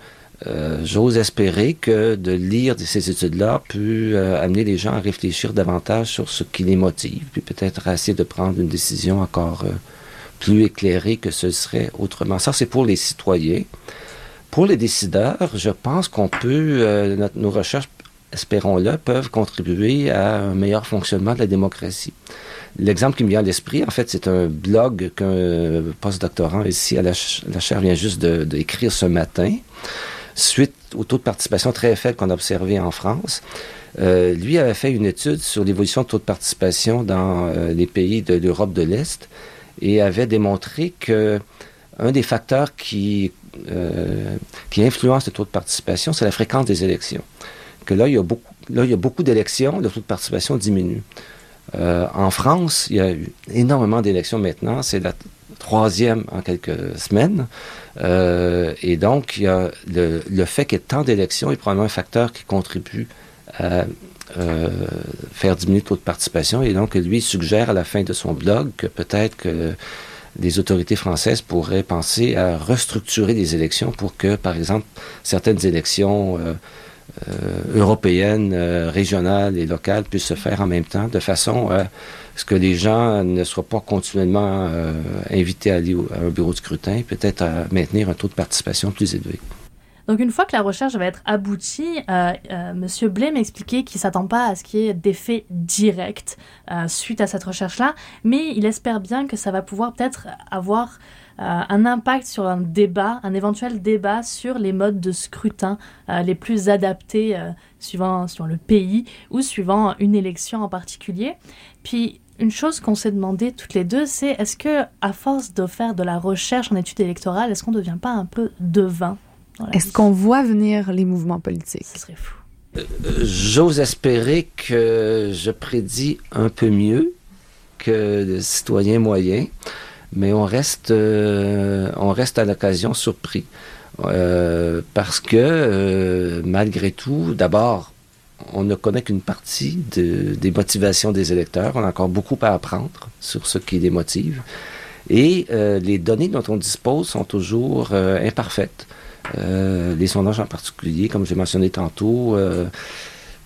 Speaker 8: euh, j'ose espérer que de lire ces études-là peut amener les gens à réfléchir davantage sur ce qui les motive, puis peut-être à essayer de prendre une décision encore plus éclairée que ce serait autrement. Ça, c'est pour les citoyens. Pour les décideurs, je pense qu'on peut, euh, nos recherches, espérons-le, peuvent contribuer à un meilleur fonctionnement de la démocratie. L'exemple qui me vient à l'esprit, en fait, c'est un blog qu'un postdoctorant ici à la, la chaire vient juste d'écrire ce matin, suite au taux de participation très faible qu'on a observé en France. Euh, lui avait fait une étude sur l'évolution de taux de participation dans euh, les pays de l'Europe de l'Est et avait démontré que un des facteurs qui, euh, qui influence le taux de participation, c'est la fréquence des élections. Que là, il y a beaucoup, beaucoup d'élections, le taux de participation diminue. Euh, en France, il y a eu énormément d'élections maintenant. C'est la troisième en quelques semaines. Euh, et donc, il y a le, le fait qu'il y ait tant d'élections est probablement un facteur qui contribue à euh, faire diminuer le taux de participation. Et donc, lui suggère à la fin de son blog que peut-être que les autorités françaises pourraient penser à restructurer les élections pour que, par exemple, certaines élections euh, euh, européennes, régionales et locales puissent se faire en même temps, de façon à ce que les gens ne soient pas continuellement invités à aller à un bureau de scrutin, peut-être à maintenir un taux de participation plus élevé.
Speaker 6: Donc une fois que la recherche va être aboutie, euh, euh, Monsieur Blais m'expliquait qu'il s'attend pas à ce qu'il y ait d'effet direct euh, suite à cette recherche-là, mais il espère bien que ça va pouvoir peut-être avoir euh, un impact sur un débat, un éventuel débat sur les modes de scrutin euh, les plus adaptés suivant, suivant le pays ou suivant une élection en particulier. Puis une chose qu'on s'est demandé toutes les deux, c'est est-ce que à force de faire de la recherche en études électorales, est-ce qu'on ne devient pas un peu devin? Dans la
Speaker 5: Est-ce
Speaker 6: vie
Speaker 5: qu'on voit venir les mouvements politiques?
Speaker 6: Ce serait fou.
Speaker 8: Euh, J'ose espérer que je prédis un peu mieux que le citoyen moyen.
Speaker 9: mais on reste, euh, on reste à l'occasion surpris. Euh, parce que, euh, malgré tout, d'abord, on ne connaît qu'une partie de- des motivations des électeurs. On a encore beaucoup à apprendre sur ce qui les motive. Et euh, les données dont on dispose sont toujours euh, imparfaites. Euh, les sondages en particulier, comme j'ai mentionné tantôt, euh,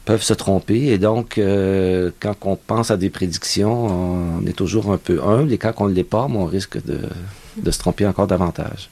Speaker 9: peuvent se tromper. Et donc, euh, quand on pense à des prédictions, on est toujours un peu humble. Et quand on ne l'est pas, on risque de, de se tromper encore davantage.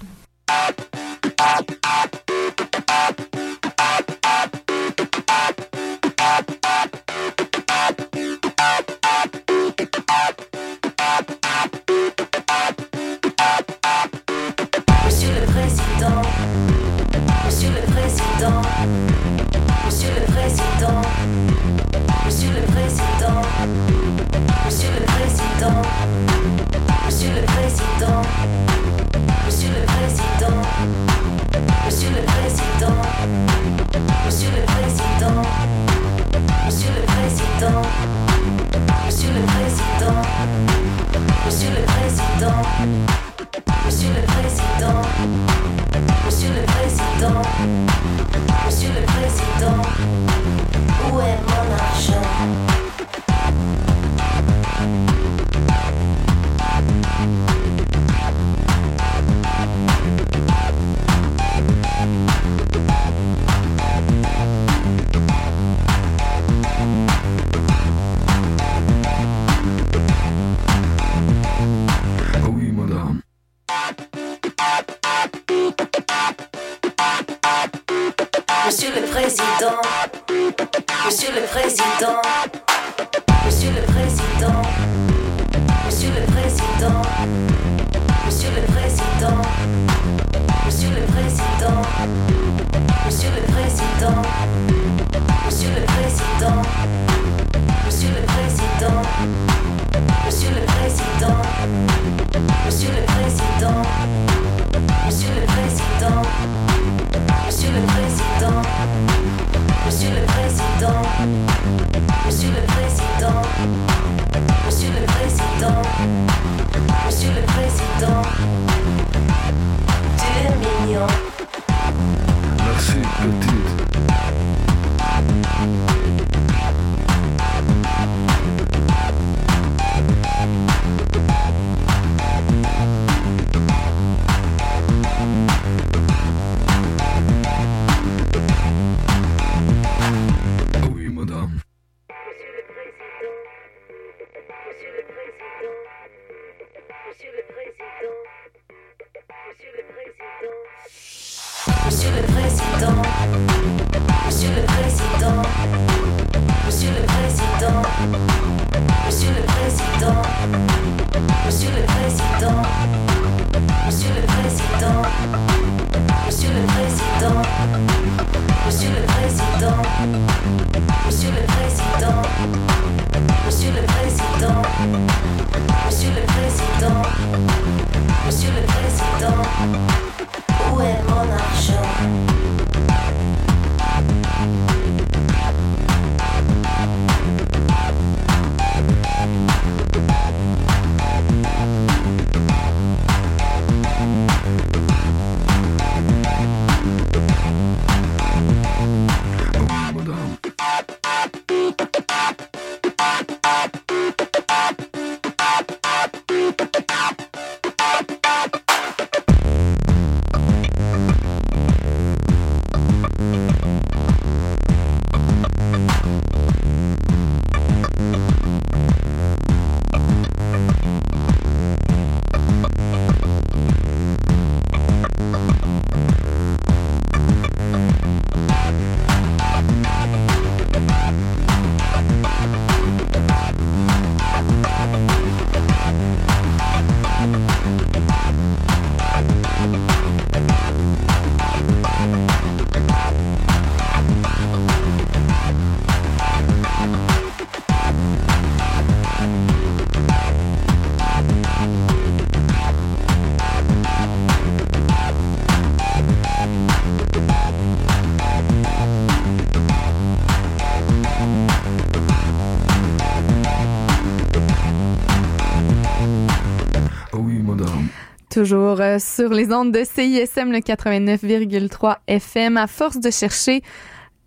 Speaker 5: Toujours euh, sur les ondes de CISM, le 89,3 FM, à force de chercher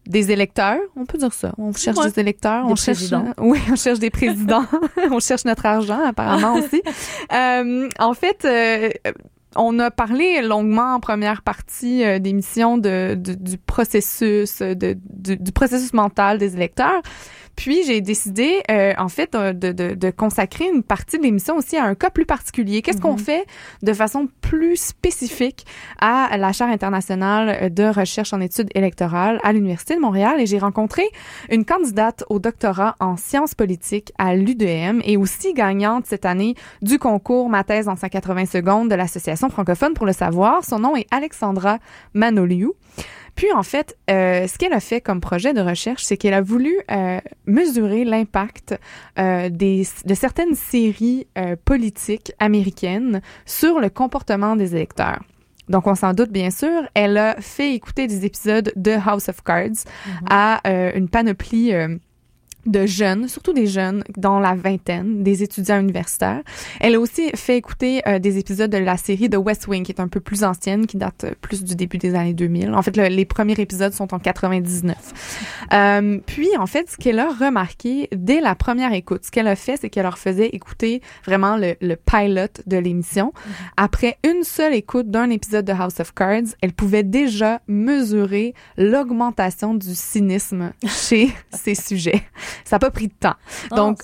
Speaker 5: des électeurs, on peut dire ça. On cherche
Speaker 6: Ouais.
Speaker 5: des électeurs,
Speaker 6: Des
Speaker 5: on cherche,
Speaker 6: présidents.
Speaker 5: oui, on cherche des présidents, on cherche notre argent apparemment aussi. Euh, en fait, euh, on a parlé longuement en première partie euh, d'émission de, de- du processus, de, du, du processus mental des électeurs. Puis j'ai décidé, euh, en fait, euh, de, de, de consacrer une partie de l'émission aussi à un cas plus particulier. Qu'est-ce qu'on fait de façon plus spécifique à la chaire internationale de recherche en études électorales à l'Université de Montréal? Et j'ai rencontré une candidate au doctorat en sciences politiques à l'UDM et aussi gagnante cette année du concours Ma thèse en 180 secondes de l'Association francophone pour le savoir. Son nom est Alexandra Manoliu. Puis en fait, euh, ce qu'elle a fait comme projet de recherche, c'est qu'elle a voulu euh, mesurer l'impact euh, des, de certaines séries euh, politiques américaines sur le comportement des électeurs. Donc, on s'en doute bien sûr, elle a fait écouter des épisodes de House of Cards à euh, une panoplie euh, de jeunes, surtout des jeunes dans la vingtaine, des étudiants universitaires. Elle a aussi fait écouter euh, des épisodes de la série de West Wing, qui est un peu plus ancienne, qui date euh, plus du début des années 2000. En fait, le- les premiers épisodes sont en 99. Euh, puis, en fait, ce qu'elle a remarqué dès la première écoute, ce qu'elle a fait, c'est qu'elle leur faisait écouter vraiment le, le pilot de l'émission. Après une seule écoute d'un épisode de House of Cards, elle pouvait déjà mesurer l'augmentation du cynisme chez ces sujets. Ça n'a pas pris de temps.
Speaker 6: Non,
Speaker 5: Donc,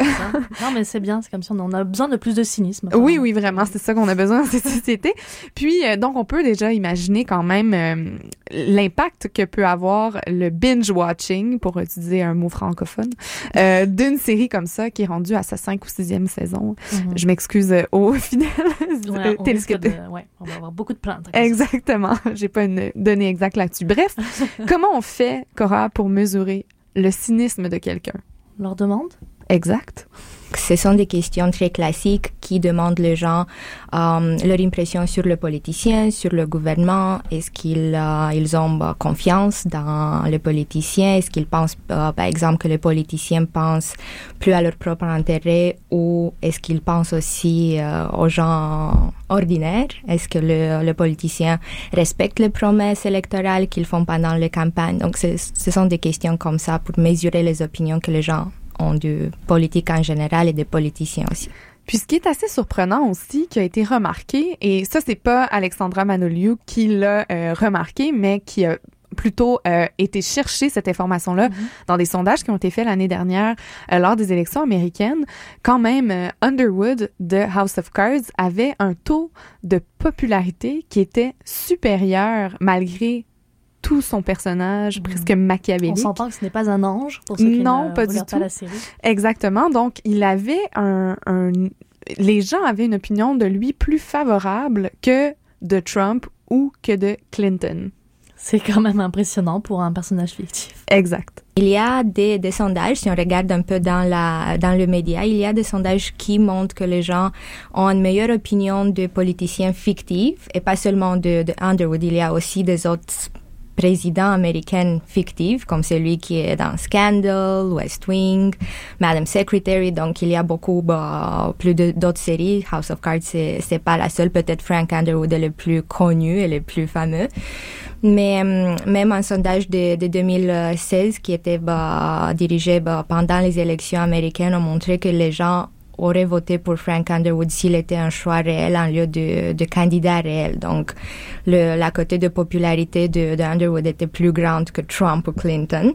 Speaker 6: non, mais c'est bien, c'est comme si on en a besoin de plus de cynisme.
Speaker 5: oui, oui, vraiment, c'est ça qu'on a besoin dans cette société. Puis, euh, donc, on peut déjà imaginer quand même euh, l'impact que peut avoir le binge-watching, pour utiliser un mot francophone, euh, d'une série comme ça qui est rendue à sa cinq ou sixième saison.
Speaker 6: Mhm.
Speaker 5: Je m'excuse aux fidèles
Speaker 6: Ouais, on, de- ouais, on va avoir beaucoup de plaintes.
Speaker 5: Exactement. J'ai pas une donnée exacte là-dessus. Bref, comment on fait, Cora, pour mesurer le cynisme de quelqu'un?
Speaker 6: Leur demande
Speaker 5: Exact.
Speaker 10: Ce sont des questions très classiques qui demandent les gens euh, leur impression sur le politicien, sur le gouvernement. Est-ce qu'ils euh, ils ont bah, confiance dans les politiciens? Est-ce qu'ils pensent, euh, par exemple, que les politiciens pensent plus à leur propre intérêt ou est-ce qu'ils pensent aussi euh, aux gens ordinaires? Est-ce que le, le politicien respecte les promesses électorales qu'ils font pendant les campagnes? Donc, ce sont des questions comme ça pour mesurer les opinions que les gens ont du politique en général et des politiciens aussi.
Speaker 5: Puis ce qui est assez surprenant aussi, qui a été remarqué, et ça c'est pas Alexandra Manoliu qui l'a euh, remarqué, mais qui a plutôt euh, été chercher cette information-là dans des sondages qui ont été faits l'année dernière euh, lors des élections américaines. Quand même, euh, Underwood de House of Cards avait un taux de popularité qui était supérieur malgré tout son personnage presque
Speaker 6: On
Speaker 5: machiavélique.
Speaker 6: s'entend que ce n'est pas un ange pour ceux qui
Speaker 5: Non,
Speaker 6: ne
Speaker 5: pas du tout.
Speaker 6: pas la série.
Speaker 5: Exactement. Donc, il avait un, un- Les gens avaient une opinion de lui plus favorable que de Trump ou que de Clinton.
Speaker 6: C'est quand même impressionnant pour un personnage fictif.
Speaker 5: Exact.
Speaker 10: Il y a des, des sondages, si on regarde un peu dans, la, dans le média, il y a des sondages qui montrent que les gens ont une meilleure opinion de politiciens fictifs et pas seulement de, de Underwood. Il y a aussi des autres présidents américains fictifs, comme celui qui est dans Scandal, West Wing, Madam Secretary. Donc, il y a beaucoup, bah, plus d'autres séries. House of Cards, c'est, pas la seule. Peut-être Frank Underwood est le plus connu et le plus fameux. Mais hum, même un sondage de, de 2016 qui était bah, dirigé bah, pendant les élections américaines a montré que les gens auraient voté pour Frank Underwood s'il était un choix réel en lieu de, de candidat réel. Donc, le, la côté de popularité de, de Underwood était plus grande que Trump ou Clinton.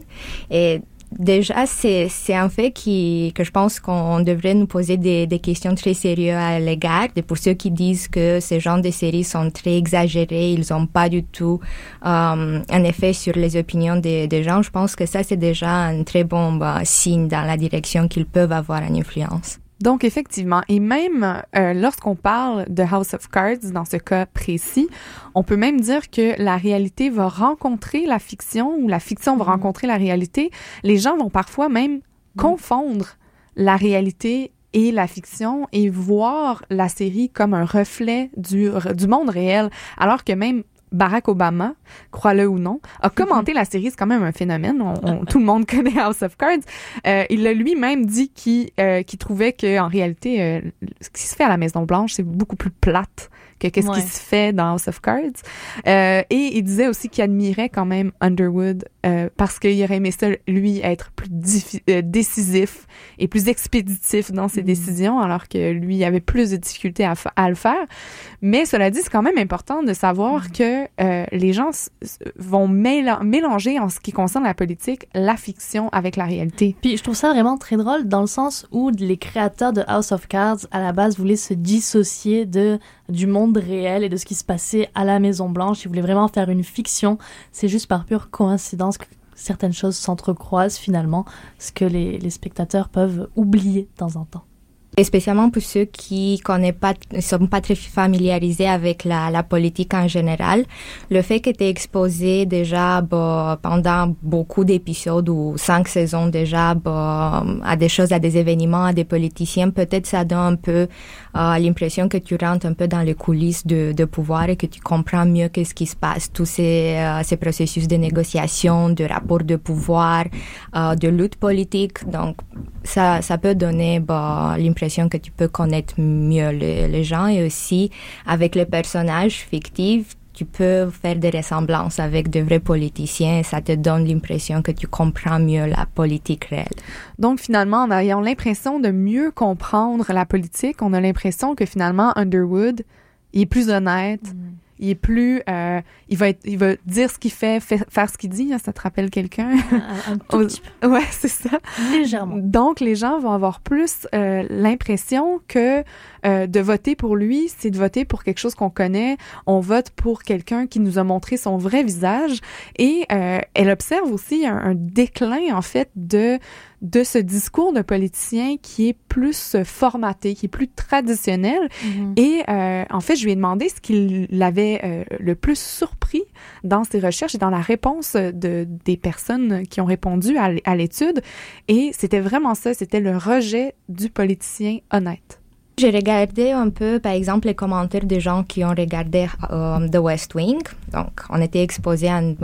Speaker 10: Et déjà, c'est, c'est un fait qui, que je pense qu'on devrait nous poser des, des questions très sérieuses à l'égard. Et pour ceux qui disent que ces genres de séries sont très exagérés, ils n'ont pas du tout euh, un effet sur les opinions des, des gens, je pense que ça, c'est déjà un très bon bah, signe dans la direction qu'ils peuvent avoir une influence.
Speaker 5: Donc, effectivement, et même euh, lorsqu'on parle de House of Cards, dans ce cas précis, on peut même dire que la réalité va rencontrer la fiction ou la fiction va rencontrer la réalité. Les gens vont parfois même confondre la réalité et la fiction et voir la série comme un reflet du, du monde réel, alors que même Barack Obama, crois-le ou non, a commenté la série. C'est quand même un phénomène. On- on- tout le monde connaît House of Cards. Euh, il a lui-même dit qu'il euh, qu'il trouvait que en réalité, euh, ce qui se fait à la Maison Blanche, c'est beaucoup plus plate que qu'est-ce
Speaker 6: Ouais.
Speaker 5: qui se fait dans House of Cards. Euh, et il disait aussi qu'il admirait quand même Underwood euh, parce qu'il aurait aimé ça, lui, être plus euh, décisif et plus expéditif dans ses décisions, alors que lui il avait plus de difficultés à, le faire. Mais cela dit, c'est quand même important de savoir que euh, les gens vont méla- mélanger en ce qui concerne la politique, la fiction avec la réalité.
Speaker 6: Puis je trouve ça vraiment très drôle dans le sens où les créateurs de House of Cards à la base voulaient se dissocier de du monde réel et de ce qui se passait à la Maison Blanche. Ils voulaient vraiment faire une fiction. C'est juste par pure coïncidence que certaines choses s'entrecroisent finalement, ce que les, spectateurs peuvent oublier de temps en temps.
Speaker 10: Et spécialement pour ceux qui connaissent pas, ne sont pas très familiarisés avec la, la politique en général, le fait que tu es exposé déjà bah, pendant beaucoup d'épisodes ou cinq saisons déjà bah, à des choses, à des événements, à des politiciens, peut-être ça donne un peu euh, l'impression que tu rentres un peu dans les coulisses de, de pouvoir et que tu comprends mieux qu'est-ce qui se passe, tous ces, euh, ces processus de négociation, de rapport de pouvoir, euh, de lutte politique. Donc, ça, ça peut donner bah, l'impression que tu peux connaître mieux les, les gens et aussi avec les personnages fictifs, tu peux faire des ressemblances avec de vrais politiciens et ça te donne l'impression que tu comprends mieux la politique réelle.
Speaker 5: Donc finalement, en ayant l'impression de mieux comprendre la politique, on a l'impression que finalement Underwood, il est plus honnête, il est plus, euh, il va être, il va dire ce qu'il fait, fait- faire ce qu'il dit. hein, ça te rappelle quelqu'un?
Speaker 6: Un, un tout petit peu,
Speaker 5: Ouais, c'est ça.
Speaker 6: légèrement.
Speaker 5: Donc, les gens vont avoir plus euh, l'impression que euh, de voter pour lui, c'est de voter pour quelque chose qu'on connaît. On vote pour quelqu'un qui nous a montré son vrai visage. Et euh, elle observe aussi un, un déclin, en fait, de de ce discours de politicien qui est plus euh, formaté, qui est plus traditionnel.
Speaker 6: Mhm.
Speaker 5: Et euh, en fait, je lui ai demandé ce qui l'avait euh, le plus surpris dans ses recherches et dans la réponse de, des personnes qui ont répondu à, l'étude. Et c'était vraiment ça, c'était le rejet du politicien honnête.
Speaker 10: J'ai regardé un peu, par exemple, les commentaires des gens qui ont regardé euh, The West Wing. Donc, on était exposé à une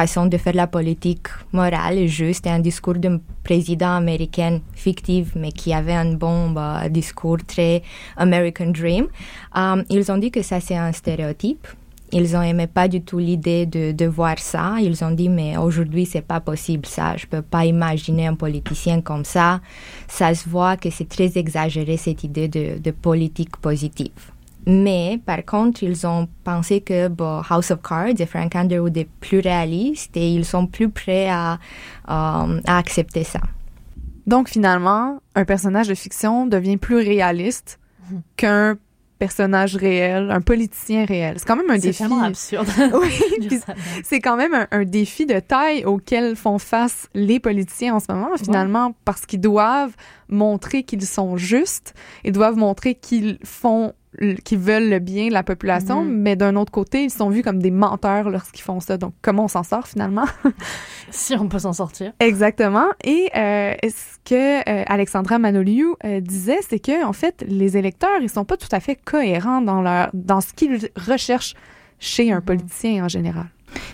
Speaker 10: façon de faire la politique morale et juste et un discours d'un président américain fictif, mais qui avait un bon bah, discours très American Dream. Euh, ils ont dit que ça, c'est un stéréotype. Ils ont aimé pas du tout l'idée de, voir ça. Ils ont dit, mais aujourd'hui, c'est pas possible ça. Je peux pas imaginer un politicien comme ça. Ça se voit que c'est très exagéré cette idée de politique positive. Mais par contre, ils ont pensé que bon, House of Cards et Frank Underwood est plus réaliste et ils sont plus prêts à, euh, à accepter ça.
Speaker 5: Donc finalement, un personnage de fiction devient plus réaliste qu'un personnage réel, un politicien réel. C'est quand même un
Speaker 6: C'est
Speaker 5: défi.
Speaker 6: tellement absurde.
Speaker 5: Oui, c'est quand même un, un défi de taille auquel font face les politiciens en ce moment, finalement, parce qu'ils doivent montrer qu'ils sont justes, ils doivent montrer qu'ils font qu'ils veulent le bien de la population,
Speaker 6: Mhm.
Speaker 5: mais d'un autre côté, ils sont vus comme des menteurs lorsqu'ils font ça. Donc, comment on s'en sort finalement?
Speaker 6: Si on peut s'en sortir.
Speaker 5: Exactement. Et euh, ce que euh, Alexandra Manoliou euh, disait, c'est que en fait, les électeurs, ils sont pas tout à fait cohérents dans leur dans ce qu'ils recherchent chez un politicien en général.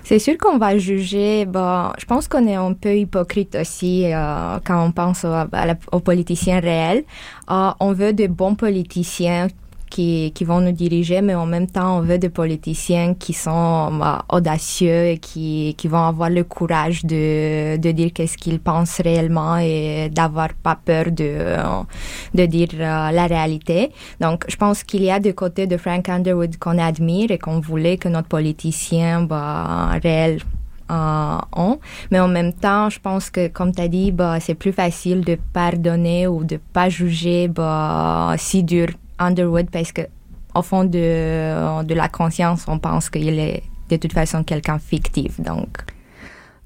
Speaker 10: C'est sûr qu'on va juger. Bon, je pense qu'on est un peu hypocrite aussi euh, quand on pense au- à la- aux politiciens réels. Euh, on veut de bons politiciens qui, vont nous diriger, mais en même temps, on veut des politiciens qui sont euh, audacieux et qui, qui vont avoir le courage de, de dire qu'est-ce qu'ils pensent réellement et d'avoir pas peur de, de dire euh, la réalité. Donc, je pense qu'il y a du côté de Frank Underwood qu'on admire et qu'on voulait que notre politicien bah, réel euh, ont. Mais en même temps, je pense que, comme tu as dit, bah, c'est plus facile de pardonner ou de pas juger bah, si dur Underwood parce que au fond de, de la conscience, on pense qu'il est de toute façon quelqu'un fictif. Donc,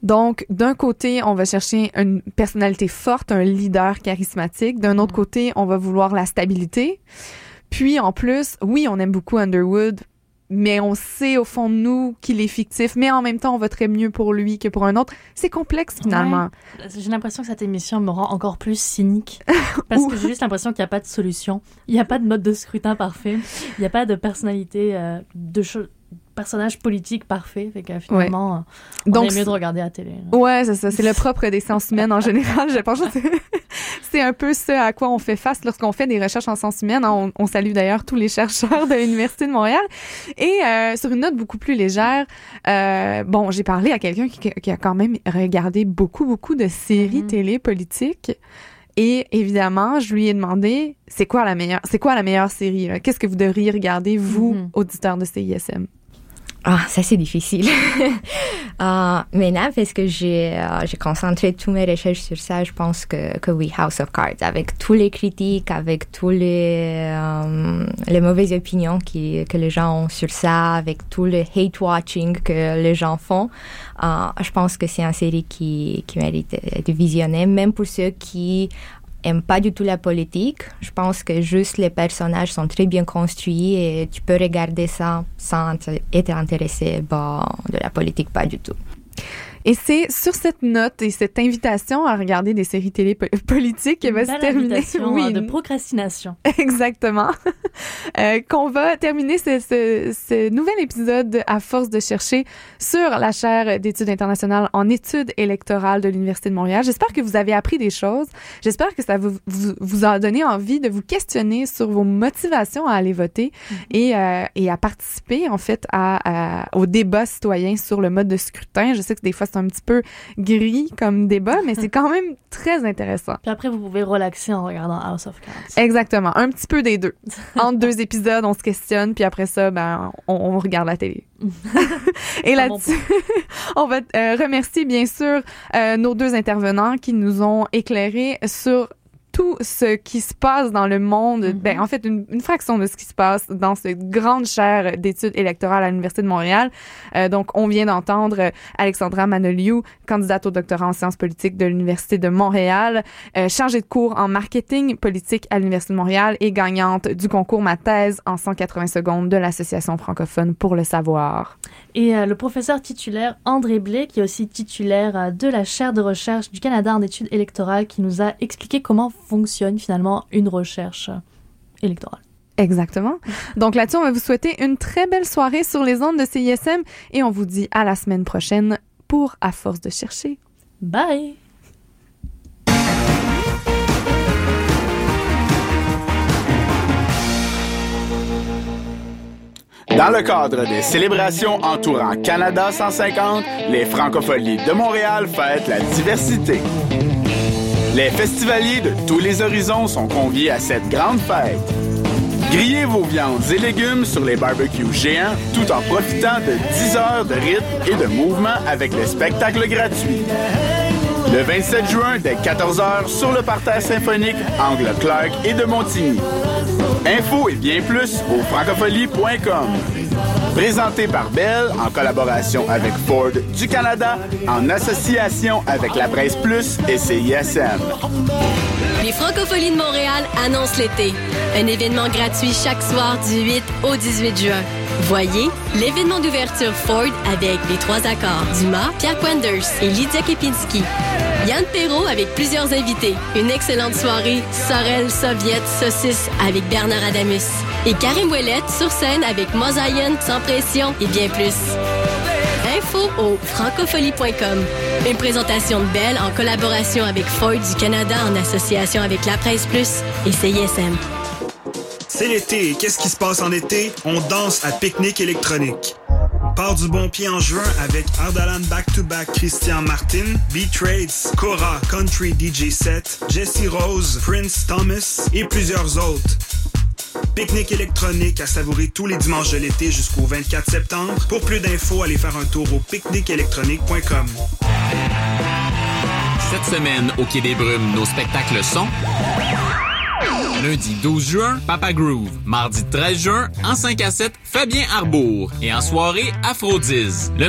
Speaker 5: Donc, d'un côté, on va chercher une personnalité forte, un leader charismatique. D'un autre côté, on va vouloir la stabilité. Puis, en plus, oui, on aime beaucoup Underwood, mais on sait au fond de nous qu'il est fictif, mais en même temps, on voterait mieux pour lui que pour un autre. C'est complexe, finalement.
Speaker 6: J'ai l'impression que cette émission me rend encore plus cynique. Parce que j'ai juste l'impression qu'il n'y a pas de solution. Il n'y a pas de mode de scrutin parfait. Il n'y a pas de personnalité, euh, de cho- personnage politique parfait. Fait que finalement, euh, on
Speaker 5: Donc,
Speaker 6: est mieux de regarder à la télé.
Speaker 5: Ouais, c'est ça. C'est le propre des sciences humaines en général. Je pense que c'est- un peu ce à quoi on fait face lorsqu'on fait des recherches en sciences humaines. On, on salue d'ailleurs tous les chercheurs de l'Université de Montréal. Et euh, sur une note beaucoup plus légère, euh, bon, j'ai parlé à quelqu'un qui, qui a quand même regardé beaucoup, beaucoup de séries télé politiques. Et évidemment, je lui ai demandé, c'est quoi la meilleure, c'est quoi la meilleure série? là? Qu'est-ce que vous devriez regarder, vous,
Speaker 6: Mhm.
Speaker 5: auditeurs de CISM?
Speaker 10: Ah, ça c'est difficile. Euh, maintenant, parce que j'ai euh, concentré toutes mes recherches sur ça, je pense que, que oui, House of Cards, avec tous les critiques, avec tous les, euh, les mauvaises opinions qui, que les gens ont sur ça, avec tout le hate watching que les gens font, euh, je pense que c'est une série qui, qui mérite de visionner, même pour ceux qui aiment pas du tout la politique. Je pense que juste les personnages sont très bien construits et tu peux regarder ça sans être intéressé bon, de la politique, pas du tout.
Speaker 5: Et c'est sur cette note et cette invitation à regarder des séries télé po- politiques qui va se terminer.
Speaker 6: invitation,
Speaker 5: Oui,
Speaker 6: de procrastination.
Speaker 5: Exactement. Euh, qu'on va terminer ce, ce, ce nouvel épisode à force de chercher sur la chaire d'études internationales en études électorales de l'Université de Montréal. J'espère que vous avez appris des choses. J'espère que ça vous, vous, vous a donné envie de vous questionner sur vos motivations à aller voter et, euh, et à participer, en fait, à, à- au débat citoyen sur le mode de scrutin. Je sais que des fois, c'est un petit peu gris comme débat, mais c'est quand même très intéressant.
Speaker 6: Puis après, vous pouvez relaxer en regardant House of Cards.
Speaker 5: Exactement, un petit peu des deux. Entre deux épisodes, on se questionne, puis après ça, ben, on, on regarde la télé. Et
Speaker 6: bon
Speaker 5: là-dessus, on va euh, remercier bien sûr euh, nos deux intervenants qui nous ont éclairés sur tout ce qui se passe dans le monde, ben, en fait, une, une fraction de ce qui se passe dans cette grande chaire d'études électorales à l'Université de Montréal. Euh, donc, on vient d'entendre euh, Alexandra Manoliou, candidate au doctorat en sciences politiques de l'Université de Montréal, euh, chargée de cours en marketing politique à l'Université de Montréal et gagnante du concours Ma thèse en 180 secondes de l'Association francophone pour le savoir.
Speaker 6: Et euh, le professeur titulaire André Blais, qui est aussi titulaire euh, de la chaire de recherche du Canada en études électorales, qui nous a expliqué comment fonctionne finalement une recherche électorale.
Speaker 5: Exactement. Donc là-dessus, on va vous souhaiter une très belle soirée sur les ondes de CISM et on vous dit à la semaine prochaine pour À force de chercher.
Speaker 6: Bye!
Speaker 11: Dans le cadre des célébrations entourant Canada 150, les Francopholies de Montréal fêtent la diversité. Les festivaliers de tous les horizons sont conviés à cette grande fête. Grillez vos viandes et légumes sur les barbecues géants tout en profitant de 10 heures de rythme et de mouvement avec les spectacles gratuits. Le 27 juin dès 14h sur le parterre symphonique Angle Clark et de Montigny. Info et bien plus au francophonie.com. Présenté par Bell en collaboration avec Ford du Canada en association avec la Presse Plus et CISM.
Speaker 12: Les Francopholies de Montréal annoncent l'été. Un événement gratuit chaque soir du 8 au 18 juin. Voyez l'événement d'ouverture Ford avec les trois accords Dumas, Pierre Quenders et Lydia Kepinski. Yann Perrault avec plusieurs invités. Une excellente soirée Sorel Soviet Saucisse avec Bernard Adamus. Et Karim Ouellette sur scène avec Mosaïen sans pression et bien plus. Info au francophonie.com. Une présentation de Belle en collaboration avec Ford du Canada en association avec La Presse Plus et CISM.
Speaker 13: C'est l'été et qu'est-ce qui se passe en été? On danse à pique-nique électronique. Part du bon pied en juin avec Ardalan Back-to-Back Christian Martin, B-Trades, Cora Country DJ Set, Jesse Rose, Prince Thomas et plusieurs autres. Pique-nique électronique à savourer tous les dimanches de l'été jusqu'au 24 septembre. Pour plus d'infos, allez faire un tour au pique-niqueélectronique.com.
Speaker 14: Cette semaine, au Quai des nos spectacles sont... Lundi 12 juin, Papa Groove. Mardi 13 juin, en 5 à 7, Fabien Arbour. Et en soirée, Aphrodise. Le